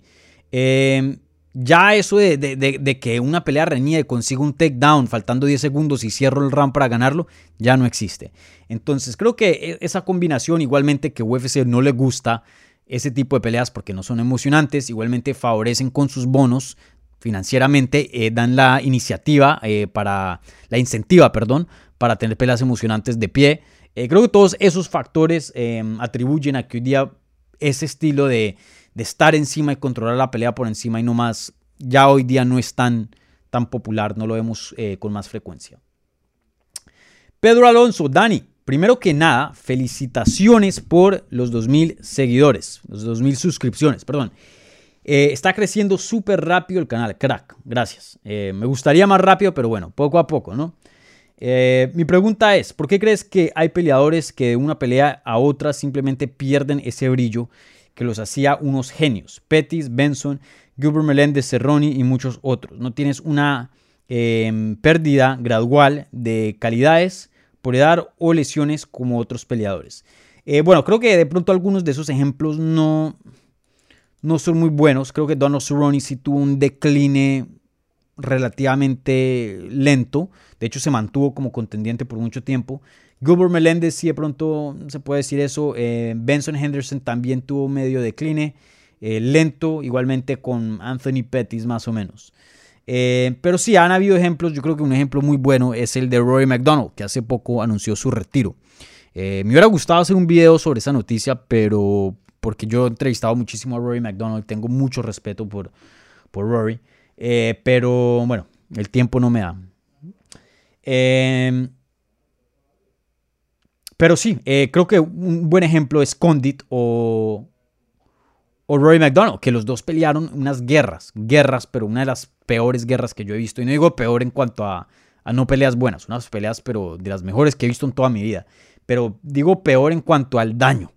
Em, ya eso de, que una pelea reñida y consiga un takedown faltando 10 segundos y cierro el round para ganarlo, ya no existe. Entonces creo que e, esa combinación, igualmente que UFC no le gusta ese tipo de peleas porque no son emocionantes, igualmente favorecen con sus bonos financieramente, eh, dan la iniciativa eh, para, la incentiva, perdón, para tener peleas emocionantes de pie. Eh, creo que todos esos factores em, atribuyen a que hoy día ese estilo de, de estar encima y controlar la pelea por encima y no más ya hoy día no es tan, tan popular, no lo vemos eh, con más frecuencia. Pedro Alonso, Dani, primero que nada, felicitaciones por los 2.000 seguidores, los 2.000 suscripciones, perdón. Eh, está creciendo súper rápido el canal, crack, gracias. Eh, me gustaría más rápido, pero bueno, poco a poco, ¿no? Mi pregunta es, ¿por qué crees que hay peleadores que de una pelea a otra simplemente pierden ese brillo que los hacía unos genios? Pettis, Benson, Gilbert Melendez, Cerrone y muchos otros. No tienes una em, pérdida gradual de calidades por edad o lesiones como otros peleadores. bueno, creo que de pronto algunos de esos ejemplos no, no son muy buenos. Creo que Donald Cerrone sí tuvo un decline relativamente lento. De hecho, se mantuvo como contendiente por mucho tiempo. Gilbert Melendez sí de pronto se puede decir eso. Eh, Benson Henderson también tuvo medio decline. Eh, lento, igualmente con Anthony Pettis más o menos. Eh, pero sí, han habido ejemplos. Yo creo que un ejemplo muy bueno es el de Rory McDonald, que hace poco anunció su retiro. me hubiera gustado hacer un video sobre esa noticia, pero porque yo he entrevistado muchísimo a Rory McDonald, tengo mucho respeto por, por Rory, eh, pero bueno, el tiempo no me da. Em, pero sí, eh, creo que un buen ejemplo es Condit o, o Rory McDonald, que los dos pelearon unas guerras, guerras, pero una de las peores guerras que yo he visto. Y no digo peor en cuanto a, a no peleas buenas, unas peleas, pero de las mejores que he visto en toda mi vida. Pero digo peor en cuanto al daño.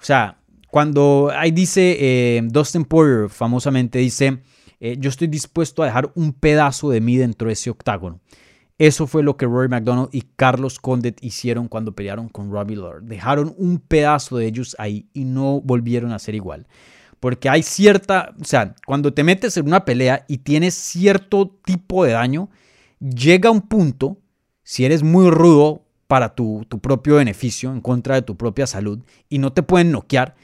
O sea, cuando ahí dice, eh, Dustin Poirier famosamente dice, eh, yo estoy dispuesto a dejar un pedazo de mí dentro de ese octágono. Eso fue lo que Rory McDonald y Carlos Condit hicieron cuando pelearon con Robbie Lawler. Dejaron un pedazo de ellos ahí y no volvieron a ser igual. Porque hay cierta, o sea, cuando te metes en una pelea y tienes cierto tipo de daño, llega un punto, si eres muy rudo para tu, tu propio beneficio, en contra de tu propia salud, y no te pueden noquear,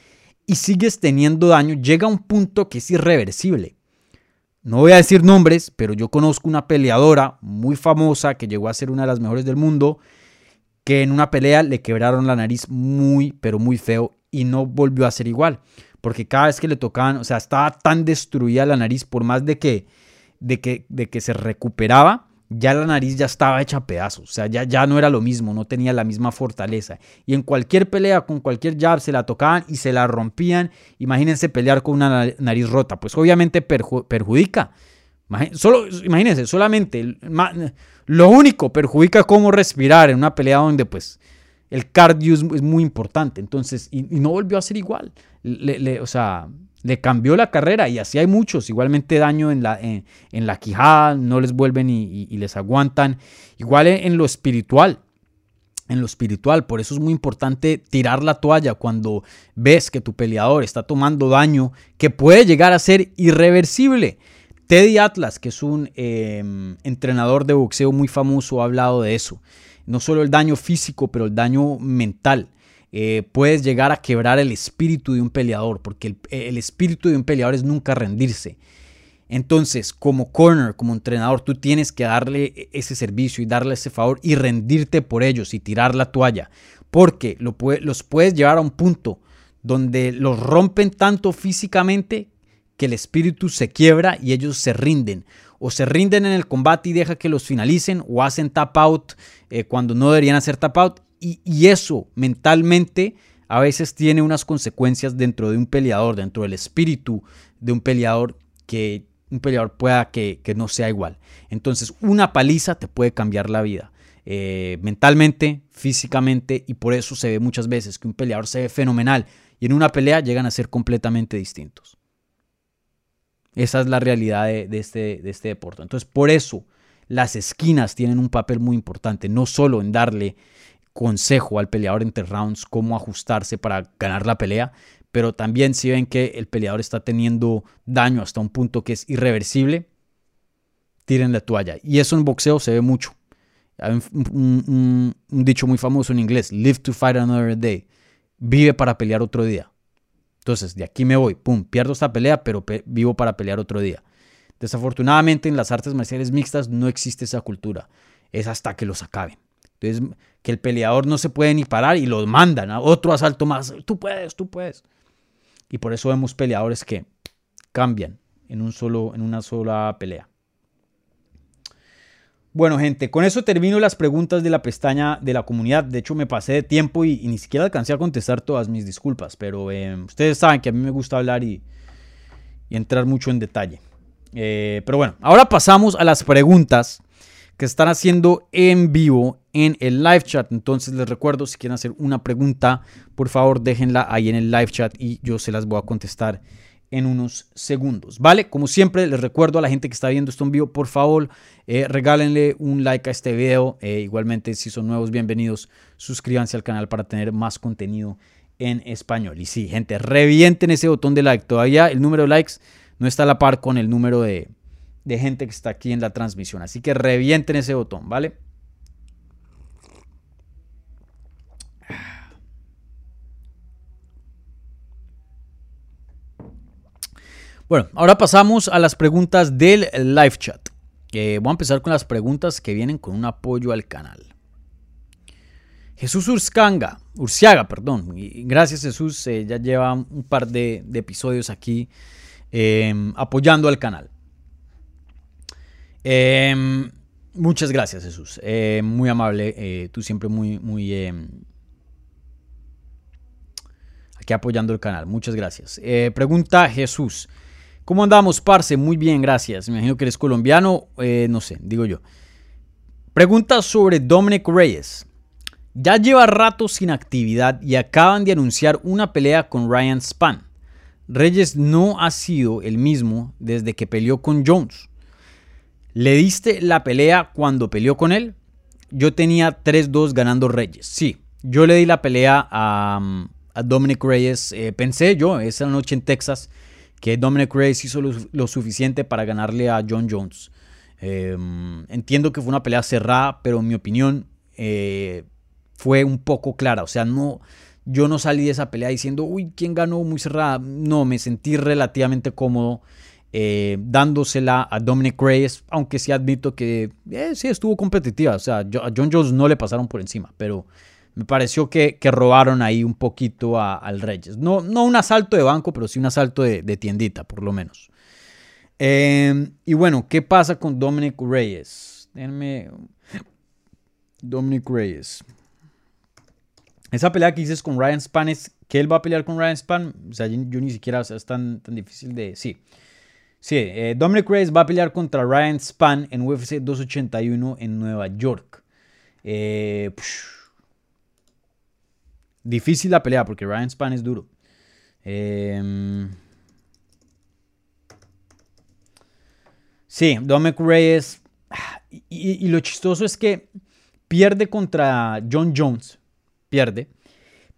y sigues teniendo daño, llega un punto que es irreversible. No voy a decir nombres, pero yo conozco una peleadora muy famosa que llegó a ser una de las mejores del mundo, que en una pelea le quebraron la nariz muy, pero muy feo y no volvió a ser igual. Porque cada vez que le tocaban, o sea, estaba tan destruida la nariz, por más de que, de que, de que se recuperaba, ya la nariz ya estaba hecha pedazos, o sea, ya, ya no era lo mismo, no tenía la misma fortaleza. Y en cualquier pelea, con cualquier jab, se la tocaban y se la rompían. Imagínense pelear con una nariz rota, pues obviamente perjudica. Solo, imagínense, solamente lo único perjudica cómo respirar en una pelea donde pues el cardio es, muy importante. Entonces, y, no volvió a ser igual. o sea, le cambió la carrera y así hay muchos, igualmente daño en la, en, la quijada, no les vuelven y, les aguantan. Igual en, lo espiritual, en lo espiritual, por eso es muy importante tirar la toalla cuando ves que tu peleador está tomando daño que puede llegar a ser irreversible. Teddy Atlas, que es un em, entrenador de boxeo muy famoso, ha hablado de eso. No solo el daño físico, pero el daño mental. Eh, puedes llegar a quebrar el espíritu de un peleador, porque el, espíritu de un peleador es nunca rendirse. Entonces, como corner, como entrenador, tú tienes que darle e, ese servicio y darle ese favor y rendirte por ellos y tirar la toalla, porque los puedes llevar a un punto donde los rompen tanto físicamente que el espíritu se quiebra y ellos se rinden. O se rinden en el combate y deja que los finalicen, o hacen tap out eh, cuando no deberían hacer tap out y, eso mentalmente a veces tiene unas consecuencias dentro de un peleador, dentro del espíritu de un peleador que un peleador pueda que, no sea igual. Entonces, una paliza te puede cambiar la vida. Eh, mentalmente, físicamente, y por eso se ve muchas veces que un peleador se ve fenomenal y en una pelea llegan a ser completamente distintos. Esa es la realidad de, este, de este deporte. Entonces, por eso las esquinas tienen un papel muy importante, no solo en darle consejo al peleador entre rounds cómo ajustarse para ganar la pelea, pero también si ven que el peleador está teniendo daño hasta un punto que es irreversible, tiren la toalla. Y eso en boxeo se ve mucho. Hay un, dicho muy famoso en inglés, live to fight another day, vive para pelear otro día. Entonces, de aquí me voy, pum, pierdo esta pelea, pero vivo para pelear otro día. Desafortunadamente en las artes marciales mixtas no existe esa cultura, es hasta que los acaben. Entonces, que el peleador no se puede ni parar y los mandan a otro asalto más. Tú puedes, tú puedes. Y por eso vemos peleadores que cambian en, un solo, en una sola pelea. Bueno, gente, con eso termino las preguntas de la pestaña de la comunidad. De hecho, me pasé de tiempo y, ni siquiera alcancé a contestar todas mis disculpas. Pero eh, ustedes saben que a mí me gusta hablar y, entrar mucho en detalle. Eh, pero bueno, ahora pasamos a las preguntas que están haciendo en vivo en el live chat. Entonces les recuerdo, si quieren hacer una pregunta, por favor déjenla ahí en el live chat y yo se las voy a contestar en unos segundos, ¿vale? Como siempre, les recuerdo a la gente que está viendo esto en vivo, por favor, eh, regálenle un like a este video. Eh, igualmente, si son nuevos, bienvenidos, suscríbanse al canal para tener más contenido en español. Y sí, gente, revienten ese botón de like. Todavía el número de likes no está a la par con el número de, de gente que está aquí en la transmisión. Así que revienten ese botón, ¿vale? Bueno, ahora pasamos a las preguntas del live chat. voy a empezar con las preguntas que vienen con un apoyo al canal. Jesús Urscanga, Urciaga, perdón. gracias Jesús, eh, ya lleva un par de, episodios aquí em, apoyando al canal. Em, muchas gracias Jesús, eh, muy amable, eh, tú siempre muy, muy em, aquí apoyando el canal. Muchas gracias. pregunta Jesús. ¿Cómo andamos, Parce? Muy bien, gracias. Me imagino que eres colombiano, eh, no sé, digo yo. Pregunta sobre Dominic Reyes. Ya lleva rato sin actividad y acaban de anunciar una pelea con Ryan Span. Reyes no ha sido el mismo desde que peleó con Jones. ¿Le diste la pelea cuando peleó con él? Yo tenía 3-2 ganando Reyes. Sí, yo le di la pelea a, Dominic Reyes. Eh, pensé yo, esa noche en Texas, que Dominic Reyes hizo lo, suficiente para ganarle a John Jones. Em, entiendo que fue una pelea cerrada, pero en mi opinión eh, fue un poco clara. O sea, no, yo no salí de esa pelea diciendo, uy, ¿quién ganó muy cerrada? No, me sentí relativamente cómodo eh, dándosela a Dominic Reyes, aunque sí admito que eh, sí estuvo competitiva. O sea, a John Jones no le pasaron por encima, pero me pareció que, robaron ahí un poquito al Reyes. No, no un asalto de banco, pero sí un asalto de, tiendita, por lo menos. Em, y bueno, ¿qué pasa con Dominic Reyes? Déjenme. Dominic Reyes. Esa pelea que dices con Ryan Span es que él va a pelear con Ryan Span. O sea, yo, ni siquiera es tan, tan difícil de. Sí. Sí, eh, Dominic Reyes va a pelear contra Ryan Span en UFC 281 en Nueva York. Eh, Difícil la pelea porque Ryan Span es duro. Em, sí, Dominic Reyes. Y, y, lo chistoso es que pierde contra John Jones. Pierde.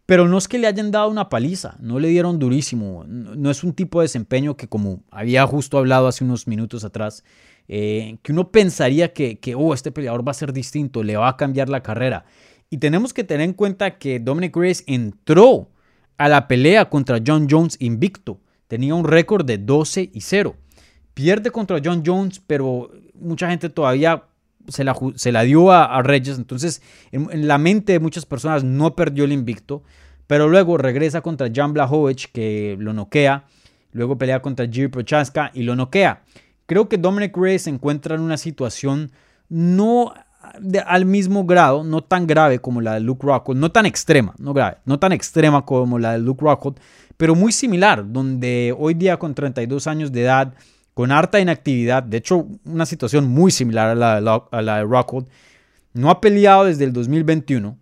Pero no es que le hayan dado una paliza. No le dieron durísimo. No, es un tipo de desempeño que, como había justo hablado hace unos minutos atrás, eh, que uno pensaría que, que oh, este peleador va a ser distinto, le va a cambiar la carrera. Y tenemos que tener en cuenta que Dominic Reyes entró a la pelea contra John Jones invicto. Tenía un récord de 12 y 0. Pierde contra John Jones, pero mucha gente todavía se la, se la dio a, Reyes. Entonces, en, la mente de muchas personas no perdió el invicto. Pero luego regresa contra Jan Blachowicz, que lo noquea. Luego pelea contra Jiri Prochaska y lo noquea. Creo que Dominic Reyes se encuentra en una situación no al mismo grado, no tan grave como la de Luke Rockhold, no tan extrema, no grave, no tan extrema como la de Luke Rockhold, pero muy similar, donde hoy día con 32 años de edad, con harta inactividad, de hecho una situación muy similar a la, de, Rockhold, no ha peleado desde el 2021,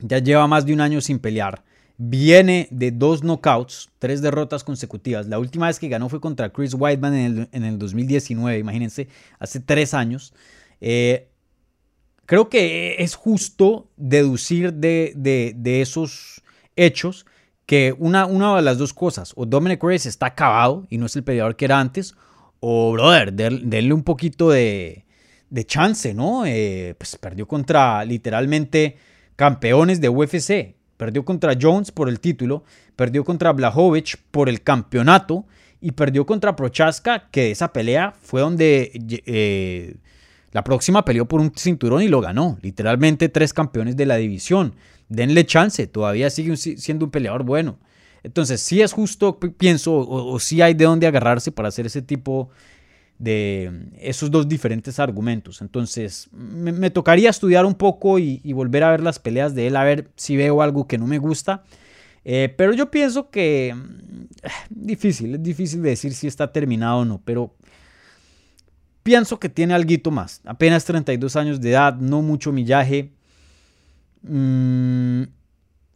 ya lleva más de un año sin pelear, viene de dos knockouts, tres derrotas consecutivas. La última vez que ganó fue contra Chris Whiteman en el, en el 2019, imagínense, hace tres años. Eh, Creo que es justo deducir de, esos hechos que una, una, de las dos cosas, o Dominic Reyes está acabado y no es el peleador que era antes, o brother, denle un poquito de, chance, ¿no? Eh, pues perdió contra literalmente campeones de UFC, perdió contra Jones por el título, perdió contra Blahovic por el campeonato y perdió contra Prochaska, que esa pelea fue donde eh, la próxima peleó por un cinturón y lo ganó. Literalmente tres campeones de la división. Denle chance, todavía sigue siendo un peleador bueno. Entonces, si es justo, pienso, o, si hay de dónde agarrarse para hacer ese tipo de esos dos diferentes argumentos. Entonces, me, tocaría estudiar un poco y, volver a ver las peleas de él, a ver si veo algo que no me gusta. Eh, pero yo pienso que mm, [sighs] difícil, es difícil de decir si está terminado o no, pero pienso que tiene algo más. Apenas 32 años de edad, no mucho millaje. Mm,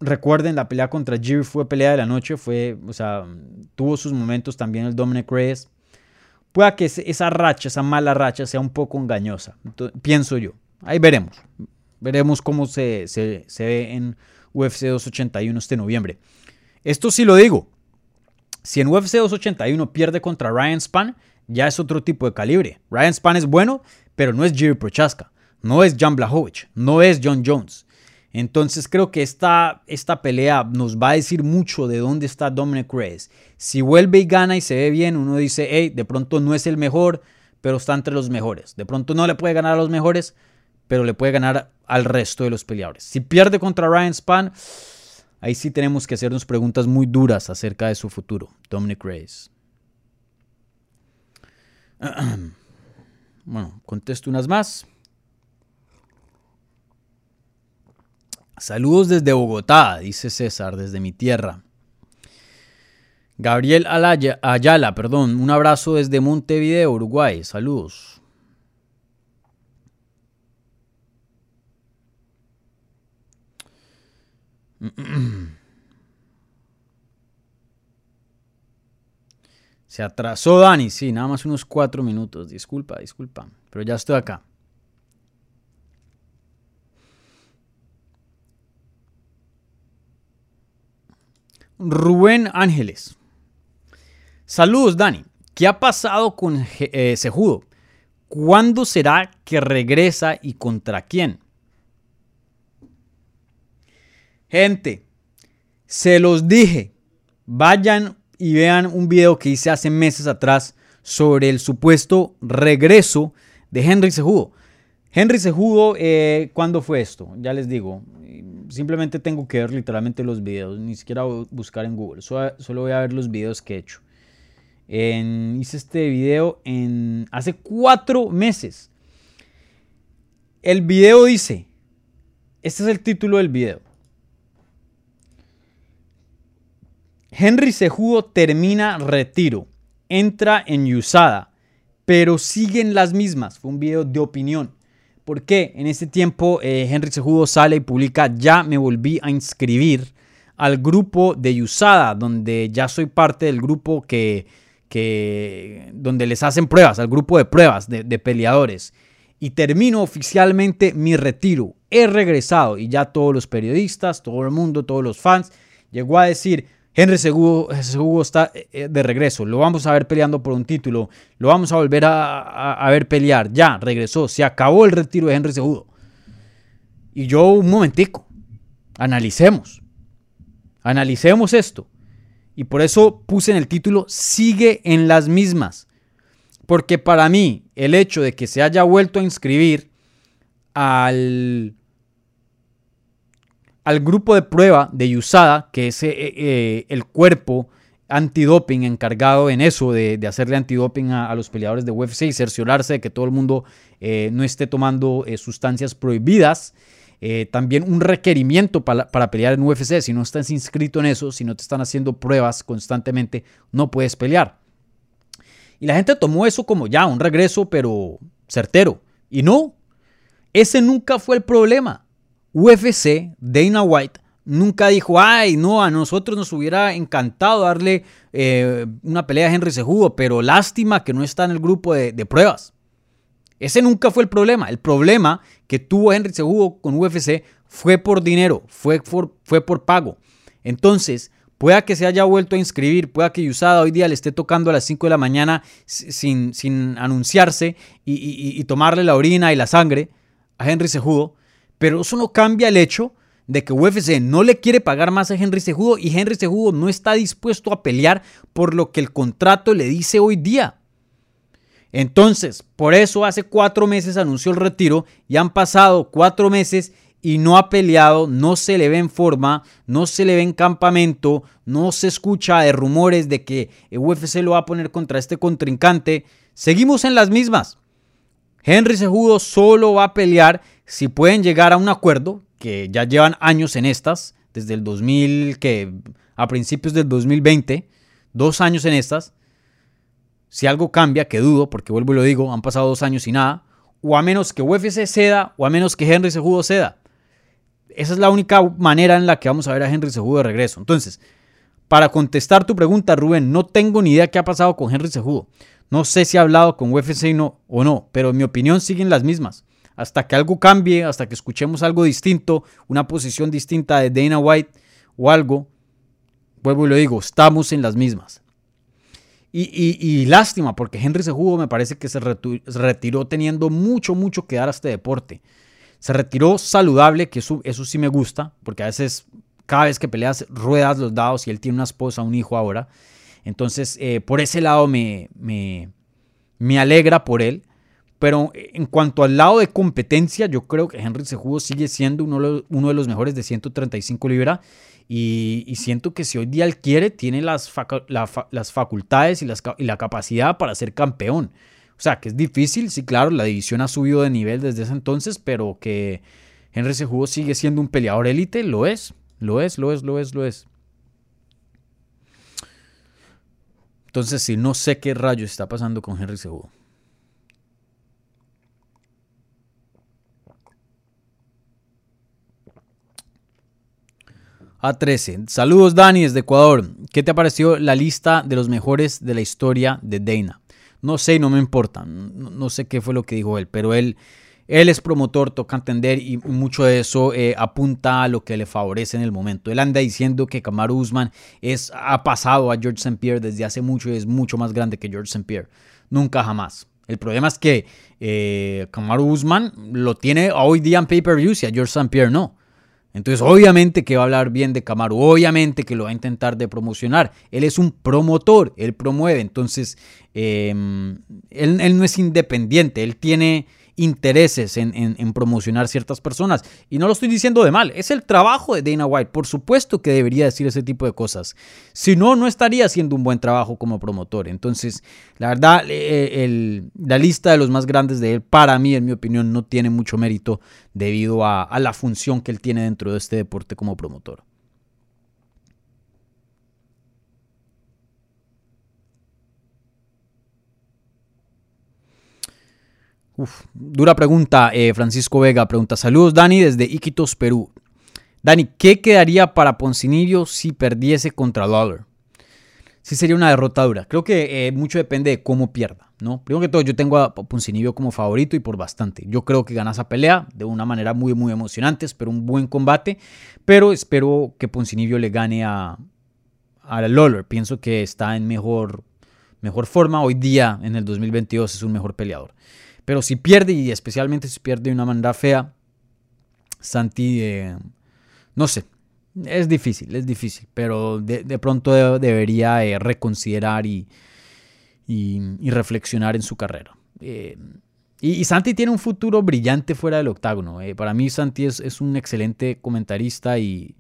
recuerden, la pelea contra Jiri fue pelea de la noche, fue, o sea, tuvo sus momentos también el Dominic Reyes. Pueda que esa racha, esa mala racha sea un poco engañosa, pienso yo. Ahí veremos. Veremos cómo se, se, se ve en UFC 281 este noviembre. Esto sí lo digo. Si en UFC 281 pierde contra Ryan Span, ya es otro tipo de calibre. Ryan Span es bueno, pero no es Jiri Prochaska, no es Jan Blachowicz, no es John Jones. Entonces creo que esta, esta pelea nos va a decir mucho de dónde está Dominic Reyes. Si vuelve y gana y se ve bien, uno dice, hey, de pronto no es el mejor, pero está entre los mejores. De pronto no le puede ganar a los mejores, pero le puede ganar al resto de los peleadores. Si pierde contra Ryan Span, ahí sí tenemos que hacernos preguntas muy duras acerca de su futuro. Dominic Reyes. [clears throat] Bueno, contesto unas más. Saludos desde Bogotá, dice César, desde mi tierra. Gabriel Ayala, perdón, un abrazo desde Montevideo, Uruguay. Saludos. Se atrasó Dani, sí, nada más unos cuatro minutos. Disculpa, disculpa, pero ya estoy acá. Rubén Ángeles. Saludos, Dani. ¿Qué ha pasado con eh, Sejudo? ¿Cuándo será que regresa y contra quién? Gente, se los dije. Vayan y vean un video que hice hace meses atrás sobre el supuesto regreso de Henry Sejudo. Henry Sejudo, eh, ¿cuándo fue esto? Ya les digo, simplemente tengo que ver literalmente los videos, ni siquiera buscar en Google, solo, voy a ver los videos que he hecho. hice este video en, hace cuatro meses. El video dice, este es el título del video. Henry Sejudo termina retiro, entra en USADA, pero siguen las mismas. Fue un video de opinión. ¿Por qué? En ese tiempo eh, Henry Sejudo sale y publica, ya me volví a inscribir al grupo de USADA, donde ya soy parte del grupo que, que donde les hacen pruebas, al grupo de pruebas de, de peleadores. Y termino oficialmente mi retiro. He regresado y ya todos los periodistas, todo el mundo, todos los fans, llegó a decir, Henry Segugo, está eh, eh, de regreso. Lo vamos a ver peleando por un título. Lo vamos a volver a, ver pelear. Ya, regresó. Se acabó el retiro de Henry Segudo. Y yo, un momentico. Analicemos. Analicemos esto. Y por eso puse en el título, sigue en las mismas. Porque para mí, el hecho de que se haya vuelto a inscribir al al grupo de prueba de USADA, que es eh, eh, el cuerpo antidoping encargado en eso, de, hacerle antidoping a, los peleadores de UFC y cerciorarse de que todo el mundo eh, no esté tomando sustancias prohibidas. también un requerimiento para, para, pelear en UFC. Si no estás inscrito en eso, si no te están haciendo pruebas constantemente, no puedes pelear. Y la gente tomó eso como ya un regreso, pero certero. Y no, ese nunca fue el problema. UFC, Dana White, nunca dijo, ay, no, a nosotros nos hubiera encantado darle eh, una pelea a Henry Sejudo, pero lástima que no está en el grupo de, pruebas. Ese nunca fue el problema. El problema que tuvo Henry Sejudo con UFC fue por dinero, fue por, fue por pago. Entonces, pueda que se haya vuelto a inscribir, pueda que Usada hoy día le esté tocando a las 5 de la mañana sin, sin anunciarse y, y tomarle la orina y la sangre a Henry Sejudo, pero eso no cambia el hecho de que UFC no le quiere pagar más a Henry Cejudo y Henry Cejudo no está dispuesto a pelear por lo que el contrato le dice hoy día. Entonces, por eso hace cuatro meses anunció el retiro y han pasado cuatro meses y no ha peleado, no se le ve en forma, no se le ve en campamento, no se escucha de rumores de que UFC lo va a poner contra este contrincante, seguimos en las mismas. Henry Cejudo solo va a pelear si pueden llegar a un acuerdo, que ya llevan años en estas, desde el 2000, que a principios del 2020, dos años en estas. Si algo cambia, que dudo, porque vuelvo y lo digo, han pasado dos años y nada, o a menos que UFC ceda, o a menos que Henry Cejudo ceda. Esa es la única manera en la que vamos a ver a Henry Cejudo de regreso. Entonces, para contestar tu pregunta, Rubén, no tengo ni idea qué ha pasado con Henry Cejudo. No sé si ha hablado con UFC o no, pero en mi opinión siguen las mismas. Hasta que algo cambie, hasta que escuchemos algo distinto, una posición distinta de Dana White o algo, vuelvo y lo digo, estamos en las mismas. Y, lástima, porque Henry Cejudo me parece que se retiró teniendo mucho, mucho que dar a este deporte. Se retiró saludable, que eso, sí me gusta, porque a veces, cada vez que peleas, ruedas los dados y él tiene una esposa, un hijo ahora. Entonces, eh, por ese lado me, me, alegra por él. Pero en cuanto al lado de competencia, yo creo que Henry Cejudo sigue siendo uno, de los mejores de 135 libras. Y, siento que si hoy día él quiere, tiene las, facultades y, la capacidad para ser campeón. O sea, que es difícil, sí, claro, la división ha subido de nivel desde ese entonces, pero que Henry Cejudo sigue siendo un peleador élite, lo es, lo es, lo es, lo es, lo es. Entonces, sí, no sé qué rayos está pasando con Henry Cejudo. A13. Saludos Dani desde Ecuador. ¿Qué te ha parecido la lista de los mejores de la historia de Dana? No sé, no me importa. No, sé qué fue lo que dijo él, pero él, él es promotor, toca entender y mucho de eso eh, apunta a lo que le favorece en el momento. Él anda diciendo que Kamaru Usman es, ha pasado a George St. Pierre desde hace mucho y es mucho más grande que George St. Pierre. Nunca jamás. El problema es que eh, Kamaru Usman lo tiene hoy día en pay-per-view y a George St. Pierre no. Entonces, obviamente que va a hablar bien de Camaro, obviamente que lo va a intentar de promocionar. Él es un promotor, él promueve. Entonces, em, él, él, no es independiente, él tiene intereses en, promocionar ciertas personas. Y no lo estoy diciendo de mal, es el trabajo de Dana White. Por supuesto que debería decir ese tipo de cosas. Si no, no estaría haciendo un buen trabajo como promotor. Entonces, la verdad, eh, la lista de los más grandes de él, para mí, en mi opinión, no tiene mucho mérito debido a la función que él tiene dentro de este deporte como promotor. Dura pregunta. Eh, Francisco Vega pregunta: Saludos, Dani, desde Iquitos, Perú. Dani, ¿qué quedaría para Poncinibio si perdiese contra Lawler? Sí sería una derrota dura. Creo que eh, mucho depende de cómo pierda, ¿no? Primero que todo, yo tengo a Poncinibio como favorito y por bastante. Yo creo que gana esa pelea de una manera muy, muy emocionante. Espero un buen combate, pero espero que Poncinibio le gane a, a Lawler. Pienso que está en mejor, mejor forma. Hoy día, en el 2022, es un mejor peleador. Pero si pierde, y especialmente si pierde de una manera fea, Santi, eh, no sé, es difícil, es difícil, pero de, pronto debería eh, reconsiderar y, reflexionar en su carrera. Eh, y, Santi tiene un futuro brillante fuera del octágono. para mí Santi es, es, un excelente comentarista y,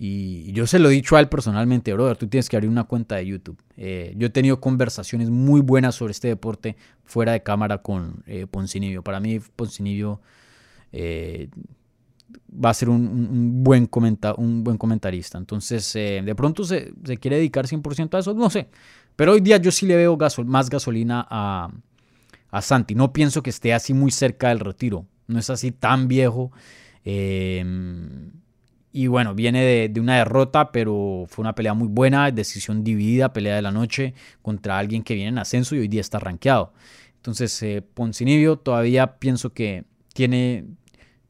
y yo se lo he dicho a él personalmente, brother, tú tienes que abrir una cuenta de YouTube. Eh, yo he tenido conversaciones muy buenas sobre este deporte fuera de cámara con eh, Poncinibio. Para mí, Poncinibio eh, va a ser un, buen comenta un buen comentarista. Entonces, eh, de pronto se, quiere dedicar 100% a eso, no sé. Pero hoy día yo sí le veo más gasolina a, a Santi. No pienso que esté así muy cerca del retiro. No es así tan viejo. Eh, y bueno, viene de, una derrota, pero fue una pelea muy buena, decisión dividida, pelea de la noche contra alguien que viene en ascenso y hoy día está rankeado. Entonces, eh, Poncinibio todavía pienso que tiene,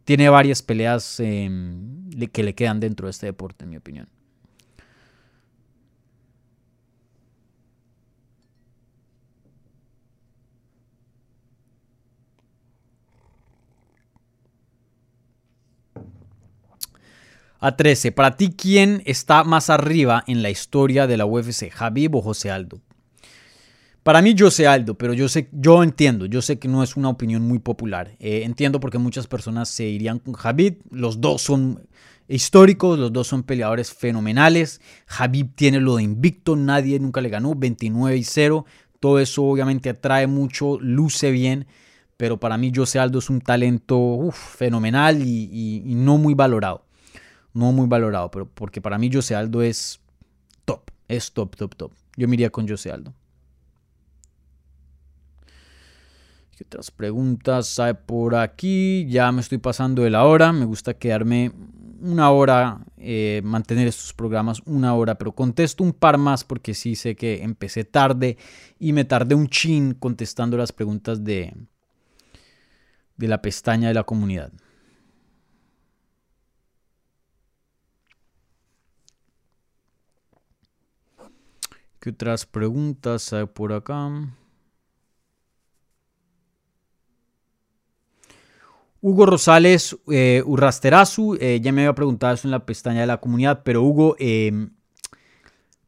tiene varias peleas em, que le quedan dentro de este deporte, en mi opinión. A 13. Para ti, ¿quién está más arriba en la historia de la UFC? ¿Javib o José Aldo? Para mí, yo sé Aldo, pero yo sé, yo entiendo, yo sé que no es una opinión muy popular. Eh, entiendo porque muchas personas se irían con Habib. Los dos son históricos, los dos son peleadores fenomenales. Habib tiene lo de invicto, nadie nunca le ganó, 29 y 0. Todo eso obviamente atrae mucho, luce bien, pero para mí José Aldo es un talento fenomenal y, y, no muy valorado. No muy valorado, pero porque para mí José Aldo es top, es top, top, top. Yo me iría con José Aldo. ¿Qué otras preguntas hay por aquí? Ya me estoy pasando de la hora. Me gusta quedarme una hora, eh, mantener estos programas una hora, pero contesto un par más porque sí sé que empecé tarde y me tardé un chin contestando las preguntas de, de la pestaña de la comunidad. ¿Qué otras preguntas hay por acá? Hugo Rosales eh, Urrasterazu, eh, ya me había preguntado eso en la pestaña de la comunidad, pero Hugo, em,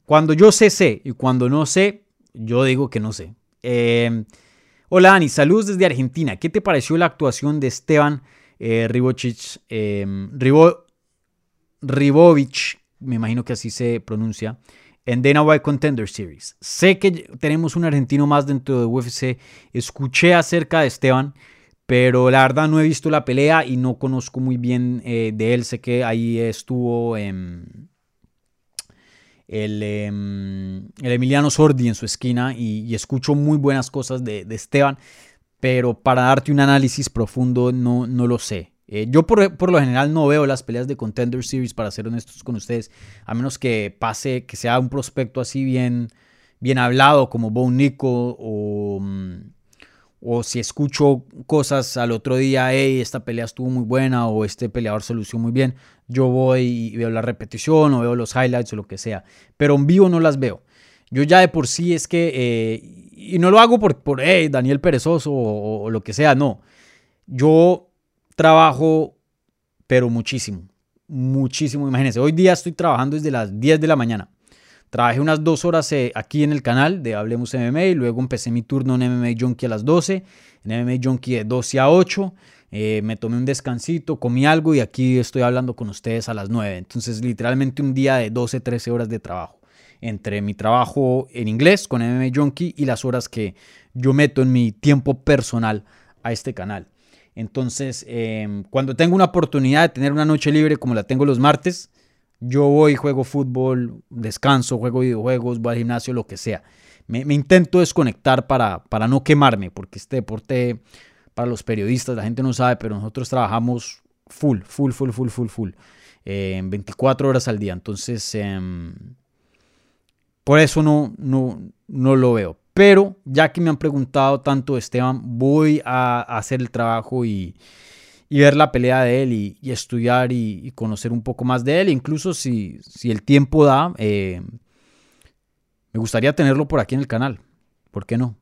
cuando yo sé, sé, y cuando no sé, yo digo que no sé. Em, hola Ani, saludos desde Argentina. ¿Qué te pareció la actuación de Esteban eh, em, Ribovich, me imagino que así se pronuncia, en Dana White Contender Series? Sé que tenemos un argentino más dentro de UFC, escuché acerca de Esteban. Pero la verdad no he visto la pelea y no conozco muy bien eh, de él. Sé que ahí estuvo em, el, em, el, Emiliano Sordi en su esquina y, escucho muy buenas cosas de, Esteban. Pero para darte un análisis profundo no, no lo sé. Eh, yo por, por, lo general no veo las peleas de Contender Series, para ser honestos con ustedes, a menos que pase, que sea un prospecto así bien, bien hablado como Bo Nico o... Mm, o si escucho cosas al otro día, hey, esta pelea estuvo muy buena o este peleador se lució muy bien, yo voy y veo la repetición o veo los highlights o lo que sea, pero en vivo no las veo. Yo ya de por sí es que, eh, y no lo hago por, por hey, Daniel Perezoso o, o lo que sea, no. Yo trabajo, pero muchísimo, muchísimo. Imagínense, hoy día estoy trabajando desde las 10 de la mañana. Trabajé unas dos horas eh, aquí en el canal de Hablemos MMA y luego empecé mi turno en MMA Junkie a las 12, en MMA Junkie de 12 a 8. Eh, me tomé un descansito, comí algo y aquí estoy hablando con ustedes a las 9. Entonces, literalmente un día de 12, 13 horas de trabajo. Entre mi trabajo en inglés con MMA Junkie y las horas que yo meto en mi tiempo personal a este canal. Entonces, em, cuando tengo una oportunidad de tener una noche libre como la tengo los martes, yo voy, juego fútbol, descanso, juego videojuegos, voy al gimnasio, lo que sea. Me, intento desconectar para, para no quemarme, porque este deporte para los periodistas, la gente no sabe, pero nosotros trabajamos full, full, full, full, full, full, eh, 24 horas al día. Entonces, em, por eso no, no, no lo veo. Pero ya que me han preguntado tanto Esteban, voy a hacer el trabajo y, ver la pelea de él y, estudiar y, conocer un poco más de él. Incluso si, el tiempo da, eh, me gustaría tenerlo por aquí en el canal. ¿Por qué no?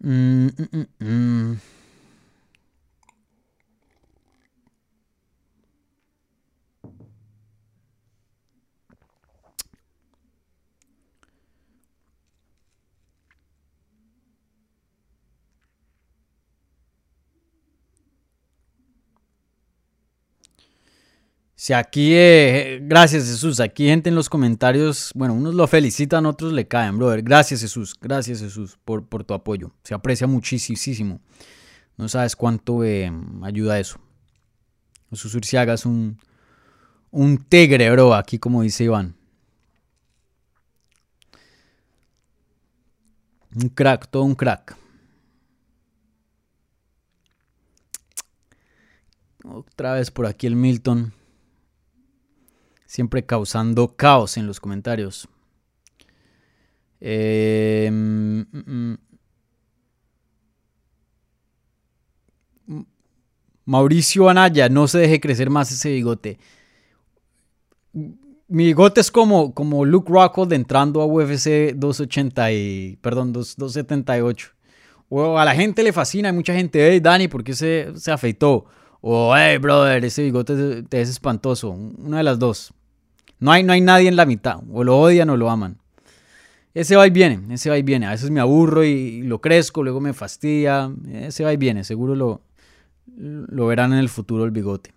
Mm, mm, mm, Si aquí, eh, gracias Jesús, aquí gente en los comentarios, bueno, unos lo felicitan, otros le caen, brother. Gracias Jesús, gracias Jesús por, por tu apoyo. Se aprecia muchísimo. No sabes cuánto eh, ayuda eso. Jesús Urciaga es un, un tigre, bro, aquí como dice Iván. Un crack, todo un crack. Otra vez por aquí el Milton siempre causando caos en los comentarios. Em, mm, mm. Mauricio Anaya, no se deje crecer más ese bigote. Mi bigote es como, como Luke Rockhold entrando a UFC 280 y, perdón, 278. O a la gente le fascina, hay mucha gente, hey Dani, ¿por qué se, se afeitó? O, hey, brother, ese bigote te es espantoso. Una de las dos. No hay, no hay nadie en la mitad. O lo odian o lo aman. Ese va y viene, ese va y viene. A veces me aburro y, lo crezco, luego me fastidia. Ese va y viene. Seguro lo, lo verán en el futuro el bigote.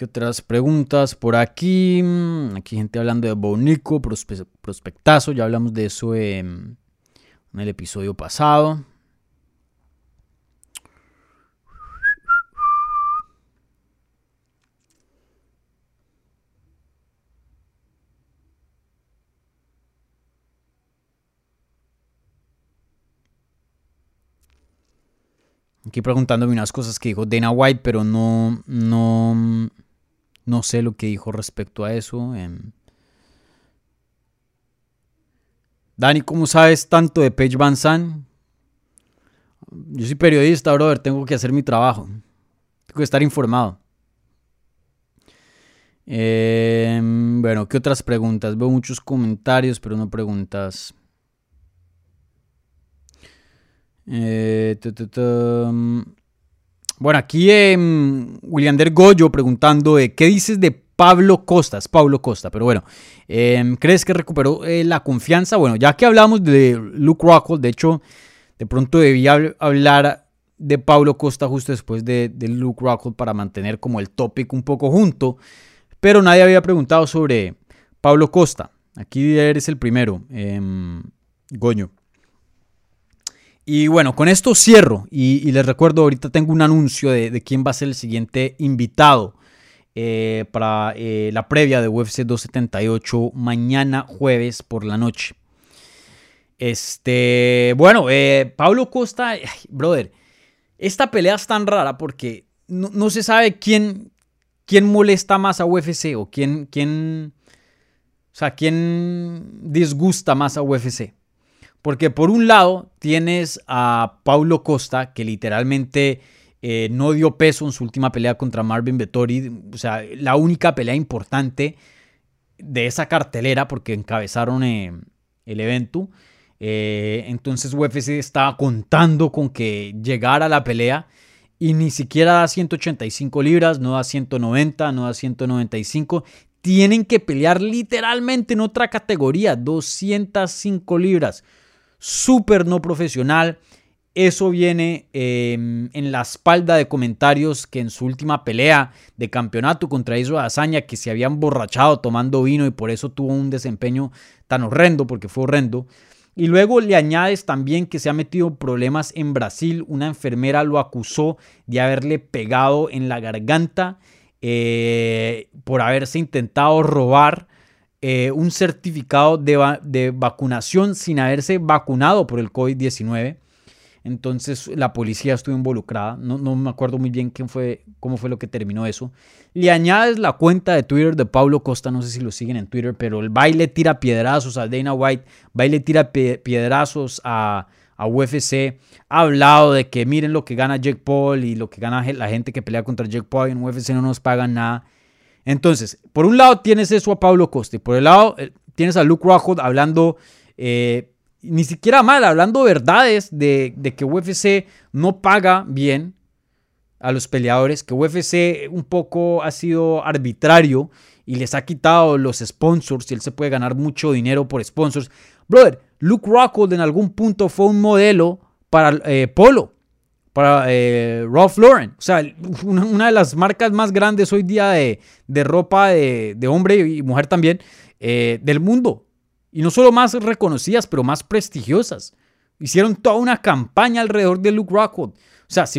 ¿Qué otras preguntas por aquí? Mm, aquí gente hablando de Bonico, prospectazo. Ya hablamos de eso en el episodio pasado. Aquí preguntándome unas cosas que dijo Dana White, pero no, no, no sé lo que dijo respecto a eso. Em. Dani, ¿cómo sabes tanto de Paige Van Zandt? Yo soy periodista, brother, tengo que hacer mi trabajo. Tengo que estar informado. Em, bueno, ¿qué otras preguntas? Veo muchos comentarios, pero no preguntas. Eh, mm. bueno, aquí em, William Der Goyo preguntando qué dices de Pablo Costa, es Pablo Costa, pero bueno, em, ¿crees que recuperó eh, la confianza? Bueno, ya que hablamos de Luke Rockhold, de hecho, de pronto debía hablar de Pablo Costa justo después de, Luke Rockhold para mantener como el tópico un poco junto, pero nadie había preguntado sobre Pablo Costa. Aquí eres el primero, em, Goño. Y bueno, con esto cierro y, les recuerdo, ahorita tengo un anuncio de, quién va a ser el siguiente invitado eh, para eh, la previa de UFC 278 mañana jueves por la noche. Este, bueno, eh, Pablo Costa, brother, esta pelea es tan rara porque no, se sabe quién, quién molesta más a UFC o quién, quién, o sea, quién disgusta más a UFC. Porque por un lado tienes a Paulo Costa, que literalmente eh, no dio peso en su última pelea contra Marvin Vettori. O sea, la única pelea importante de esa cartelera, porque encabezaron eh, el evento. Eh, entonces UFC estaba contando con que llegara la pelea y ni siquiera da 185 libras, no da 190, no da 195. Tienen que pelear literalmente en otra categoría, 205 libras súper no profesional. Eso viene em, en la espalda de comentarios que en su última pelea de campeonato contra Israel Hazaña, que se habían borrachado tomando vino y por eso tuvo un desempeño tan horrendo, porque fue horrendo. Y luego le añades también que se ha metido problemas en Brasil. Una enfermera lo acusó de haberle pegado en la garganta eh, por haberse intentado robar eh, un certificado de, vacunación sin haberse vacunado por el COVID-19. Entonces la policía estuvo involucrada. No, me acuerdo muy bien quién fue, cómo fue lo que terminó eso. Le añades la cuenta de Twitter de Pablo Costa, no sé si lo siguen en Twitter, pero el baile tira piedrazos a Dana White, baile tira piedrazos a, a UFC. Ha hablado de que miren lo que gana Jake Paul y lo que gana la gente que pelea contra Jake Paul en UFC no nos pagan nada. Entonces, por un lado tienes eso a Pablo Costa y por el lado eh, tienes a Luke Rockhold hablando, eh, ni siquiera mal, hablando verdades de, que UFC no paga bien a los peleadores, que UFC un poco ha sido arbitrario y les ha quitado los sponsors y él se puede ganar mucho dinero por sponsors. Brother, Luke Rockhold en algún punto fue un modelo para eh, Polo para eh, Ralph Lauren. O sea, una, de las marcas más grandes hoy día de, ropa de, hombre y mujer también eh, del mundo. Y no solo más reconocidas, pero más prestigiosas. Hicieron toda una campaña alrededor de Luke Rockhold. O sea, si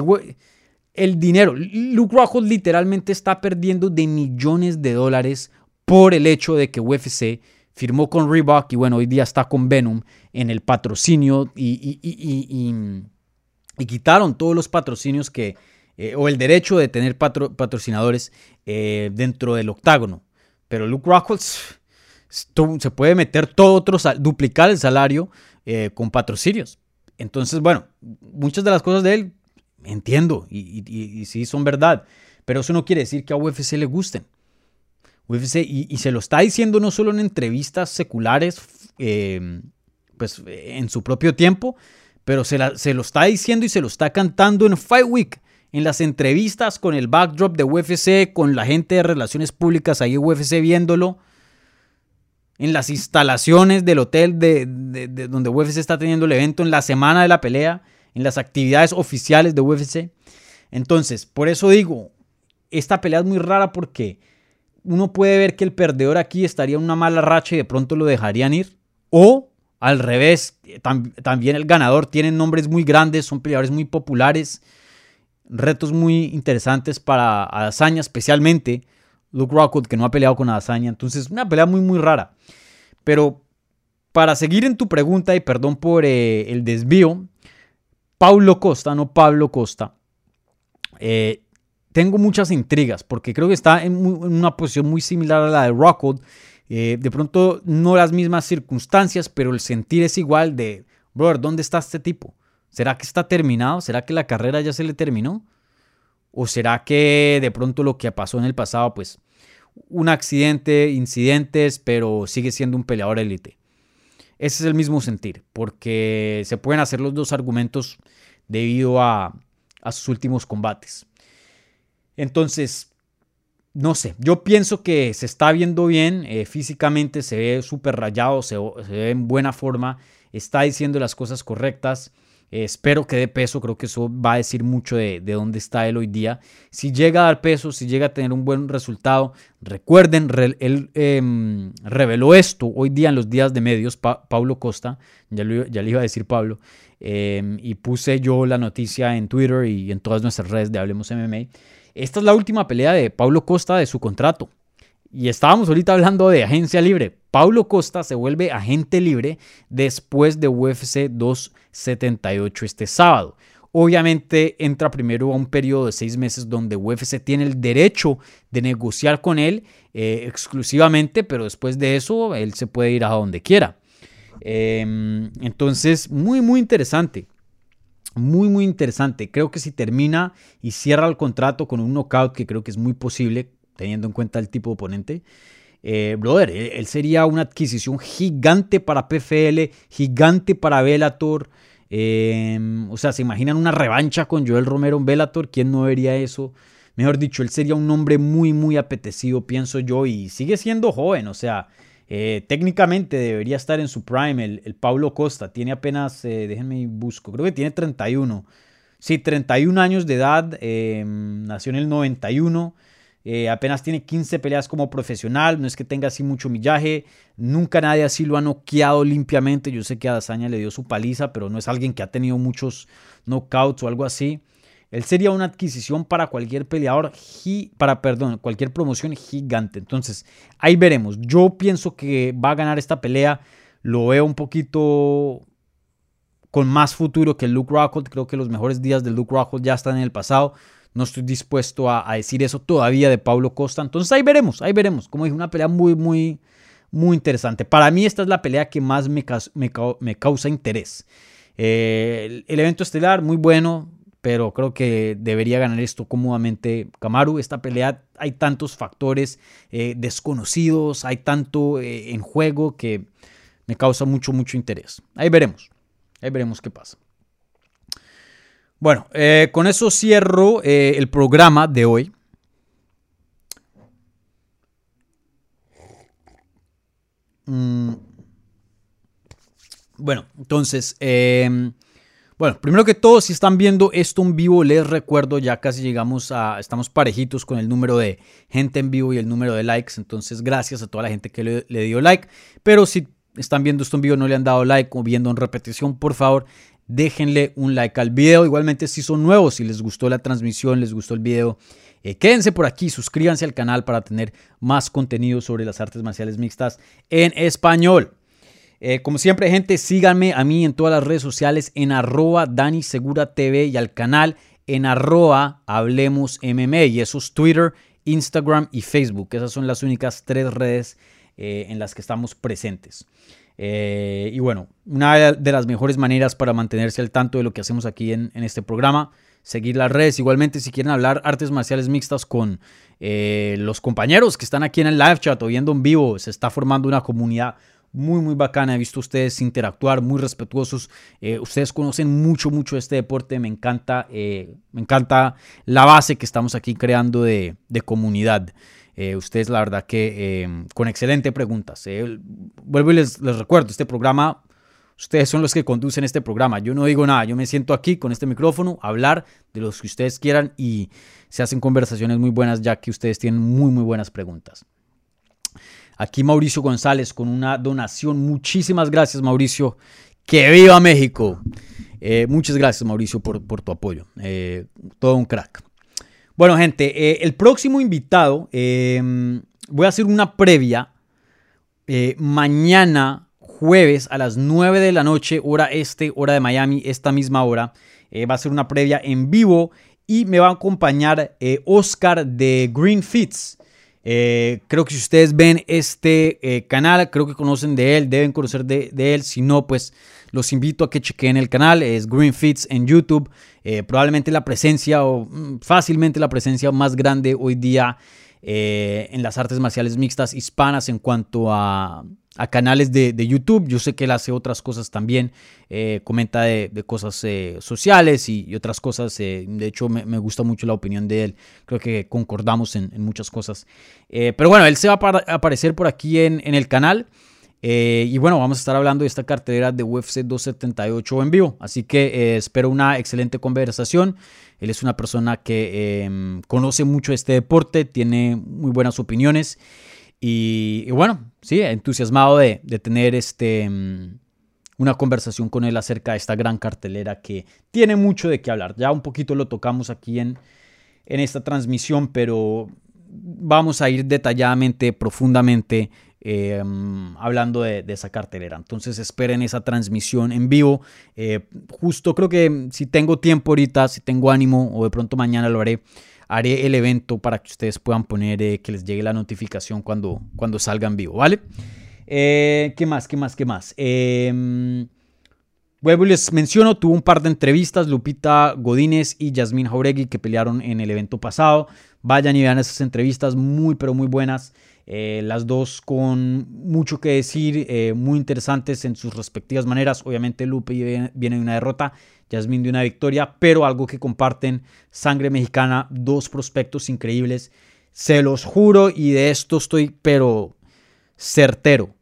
el dinero, Luke Rockhold literalmente está perdiendo de millones de dólares por el hecho de que UFC firmó con Reebok y bueno, hoy día está con Venom en el patrocinio y, y y quitaron todos los patrocinios que, eh, o el derecho de tener patrocinadores eh, dentro del octágono. Pero Luke Rockhold se puede meter todo otro, duplicar el salario eh, con patrocinios. Entonces, bueno, muchas de las cosas de él entiendo y, sí son verdad, pero eso no quiere decir que a UFC le gusten. UFC, y, se lo está diciendo no solo en entrevistas seculares pues, en su propio tiempo, pero se, lo está diciendo y se lo está cantando en Fight Week en las entrevistas con el backdrop de UFC, con la gente de relaciones públicas ahí UFC viéndolo, en las instalaciones del hotel de, donde UFC está teniendo el evento, en la semana de la pelea, en las actividades oficiales de UFC. Entonces, por eso digo, esta pelea es muy rara porque uno puede ver que el perdedor aquí estaría en una mala racha y de pronto lo dejarían ir. O al revés, también el ganador tiene nombres muy grandes, son peleadores muy populares retos muy interesantes para Adesanya, especialmente Luke Rockwood, que no ha peleado con Adesanya. Entonces, una pelea muy, muy rara. Pero para seguir en tu pregunta, y perdón por eh, el desvío, Paulo Costa, no Pablo Costa, eh, tengo muchas intrigas porque creo que está en, una posición muy similar a la de Rockwood. Eh, de pronto, no las mismas circunstancias, pero el sentir es igual de, brother, ¿dónde está este tipo? ¿Será que está terminado? ¿Será que la carrera ya se le terminó? ¿O será que de pronto lo que pasó en el pasado, pues un accidente, incidentes, pero sigue siendo un peleador élite? Ese es el mismo sentir, porque se pueden hacer los dos argumentos debido a, sus últimos combates. Entonces, no sé, yo pienso que se está viendo bien, eh, físicamente se ve súper rayado, se, ve en buena forma, está diciendo las cosas correctas. Eh, espero que dé peso, creo que eso va a decir mucho de, dónde está él hoy día. Si llega a dar peso, si llega a tener un buen resultado, recuerden, él em, reveló esto hoy día en los días de medios, Pablo Costa, ya, ya, le iba a decir Pablo, em, y puse yo la noticia en Twitter y en todas nuestras redes de Hablemos MMA. Esta es la última pelea de Pablo Costa de su contrato. Y estábamos ahorita hablando de agencia libre. Paulo Costa se vuelve agente libre después de UFC 278 este sábado. Obviamente entra primero a un periodo de seis meses donde UFC tiene el derecho de negociar con él eh, exclusivamente, pero después de eso él se puede ir a donde quiera. Em, entonces, muy, muy interesante. Muy, muy interesante. Creo que si termina y cierra el contrato con un knockout, que creo que es muy posible, teniendo en cuenta el tipo de oponente. Eh, brother, él, sería una adquisición gigante para PFL, gigante para Bellator. Em, o sea, ¿se imaginan una revancha con Joel Romero en Bellator? ¿Quién no vería eso? Mejor dicho, él sería un hombre muy, muy apetecido, pienso yo, y sigue siendo joven. O sea, eh, técnicamente debería estar en su prime. El, Pablo Costa tiene apenas, eh, déjenme busco, creo que tiene 31. Sí, 31 años de edad, em, nació en el 91. Eh, apenas tiene 15 peleas como profesional, no es que tenga así mucho millaje, nunca nadie así lo ha noqueado limpiamente. Yo sé que a Dazaña le dio su paliza, pero no es alguien que ha tenido muchos knockouts o algo así. Él sería una adquisición para cualquier peleador, para, perdón, cualquier promoción gigante. Entonces, ahí veremos. Yo pienso que va a ganar esta pelea. Lo veo un poquito con más futuro que Luke Rockhold. Creo que los mejores días de Luke Rockhold ya están en el pasado. No estoy dispuesto a, decir eso todavía de Pablo Costa. Entonces ahí veremos, ahí veremos. Como dije, una pelea muy, muy, muy interesante. Para mí esta es la pelea que más me, me, causa interés. Eh, el, evento estelar, muy bueno, pero creo que debería ganar esto cómodamente Kamaru. Esta pelea hay tantos factores eh, desconocidos, hay tanto eh, en juego que me causa mucho, mucho interés. Ahí veremos, ahí veremos qué pasa. Bueno, eh, con eso cierro el programa de hoy. Mm. Bueno, entonces, em, bueno, primero que todo, si están viendo esto en vivo, les recuerdo, ya casi llegamos a, estamos parejitos con el número de gente en vivo y el número de likes, entonces gracias a toda la gente que le, dio like, pero si están viendo esto en vivo, no le han dado like o viendo en repetición, por favor, déjenle un like al video. Igualmente si son nuevos, si les gustó la transmisión, les gustó el video, eh, quédense por aquí, suscríbanse al canal para tener más contenido sobre las artes marciales mixtas en español. Eh, como siempre, gente, síganme a mí en todas las redes sociales en arroba Dani y al canal en arroba Hablemos. Y eso es Twitter, Instagram y Facebook. Esas son las únicas tres redes eh, en las que estamos presentes. Eh, y bueno, una de las mejores maneras para mantenerse al tanto de lo que hacemos aquí en, este programa, seguir las redes. Igualmente, si quieren hablar artes marciales mixtas con los compañeros que están aquí en el live chat o viendo en vivo, se está formando una comunidad muy, muy bacana. He visto ustedes interactuar, muy respetuosos. Eh, ustedes conocen mucho, mucho este deporte. Me encanta, eh, me encanta la base que estamos aquí creando de, comunidad. Eh, ustedes, la verdad, que con excelentes preguntas. vuelvo y les, les recuerdo, este programa Ustedes son los que conducen este programa. Yo no digo nada. Yo me siento aquí con este micrófono a hablar de los que ustedes quieran y se hacen conversaciones muy buenas ya que ustedes tienen muy, muy buenas preguntas. Aquí Mauricio González con una donación. Muchísimas gracias, Mauricio. ¡Que viva México! Eh, muchas gracias, Mauricio, por, tu apoyo. Eh, todo un crack. Bueno, gente, eh, el próximo invitado, voy a hacer una previa. mañana jueves a las 9 de la noche, hora este, hora de Miami, esta misma hora. Va a ser una previa en vivo y me va a acompañar Oscar de Green Fits. Eh, creo que si ustedes ven este canal, creo que conocen de él, deben conocer de, él. Si no, pues los invito a que chequen el canal. Es Green Fits en YouTube. probablemente la presencia o mm, fácilmente la presencia más grande hoy día en las artes marciales mixtas hispanas en cuanto a a canales de, YouTube. Yo sé que él hace otras cosas también, eh, comenta de, cosas eh, sociales y, otras cosas. Eh, de hecho, me, gusta mucho la opinión de él. Creo que concordamos en, muchas cosas. pero bueno, él se va a aparecer por aquí en, el canal. y bueno, vamos a estar hablando de esta cartera de UFC 278 en vivo. Así que espero una excelente conversación. Él es una persona que em, conoce mucho este deporte, tiene muy buenas opiniones. Y, bueno, sí, entusiasmado de, tener este, mm, una conversación con él acerca de esta gran cartelera que tiene mucho de qué hablar. Ya un poquito lo tocamos aquí en, en esta transmisión, pero vamos a ir detalladamente, profundamente eh, mm, hablando de, esa cartelera. Entonces esperen esa transmisión en vivo. Eh, justo creo que si tengo tiempo ahorita, si tengo ánimo o de pronto mañana lo haré haré el evento para que ustedes puedan poner eh, que les llegue la notificación cuando, cuando salgan vivo, ¿vale? Eh, ¿Qué más? ¿Qué más? ¿Qué más? Eh, Vuelvo y les menciono, tuvo un par de entrevistas, Lupita Godínez y Yasmín Jauregui, que pelearon en el evento pasado. Vayan y vean esas entrevistas, muy, pero muy buenas. Eh, las dos con mucho que decir, muy interesantes en sus respectivas maneras. Obviamente Lupe viene, de una derrota, Yasmín de una victoria, pero algo que comparten, sangre mexicana, dos prospectos increíbles. Se los juro y de esto estoy, pero certero.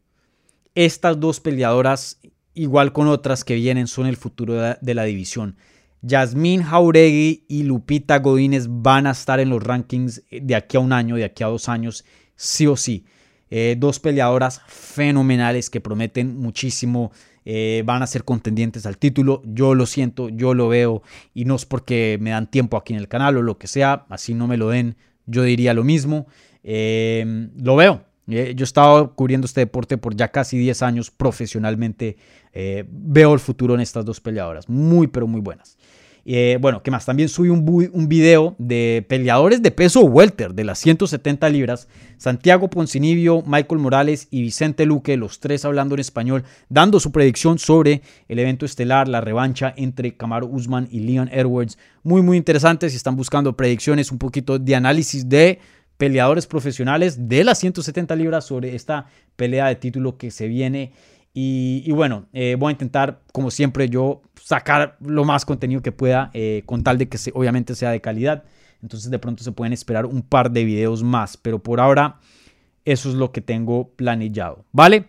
Estas dos peleadoras igual con otras que vienen, son el futuro de la división. Yasmín Jauregui y Lupita Godínez van a estar en los rankings de aquí a un año, de aquí a dos años, sí o sí. Eh, dos peleadoras fenomenales que prometen muchísimo, eh, van a ser contendientes al título. Yo lo siento, yo lo veo y no es porque me dan tiempo aquí en el canal o lo que sea, así no me lo den, yo diría lo mismo. Eh, lo veo, eh, yo he estado cubriendo este deporte por ya casi 10 años profesionalmente. Veo el futuro en estas dos peleadoras. Muy, pero muy buenas. Eh, bueno, ¿qué más? También subí un, video de peleadores de peso welter de las 170 libras. Santiago Poncinibio, Michael Morales y Vicente Luque, los tres hablando en español, dando su predicción sobre el evento estelar, la revancha entre Camaro Usman y Leon Edwards. Muy, muy interesante si están buscando predicciones, un poquito de análisis de peleadores profesionales de las 170 libras sobre esta pelea de título que se viene. Y, bueno, eh, voy a intentar, como siempre, yo sacar lo más contenido que pueda, eh, con tal de que obviamente sea de calidad. Entonces de pronto se pueden esperar un par de videos más, pero por ahora eso es lo que tengo planillado, ¿vale?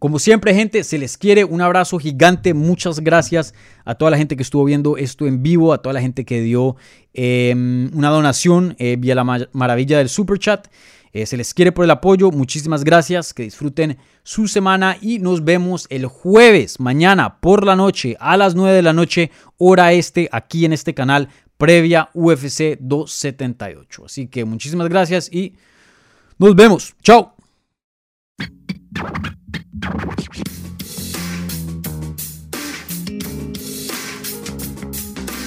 Como siempre, gente, se les quiere un abrazo gigante. Muchas gracias a toda la gente que estuvo viendo esto en vivo, a toda la gente que dio em, una donación eh, vía la maravilla del super chat. Eh, se les quiere por el apoyo. Muchísimas gracias. Que disfruten su semana y nos vemos el jueves, mañana por la noche, a las 9 de la noche, hora este, aquí en este canal, previa UFC 278. Así que muchísimas gracias y nos vemos. Chao.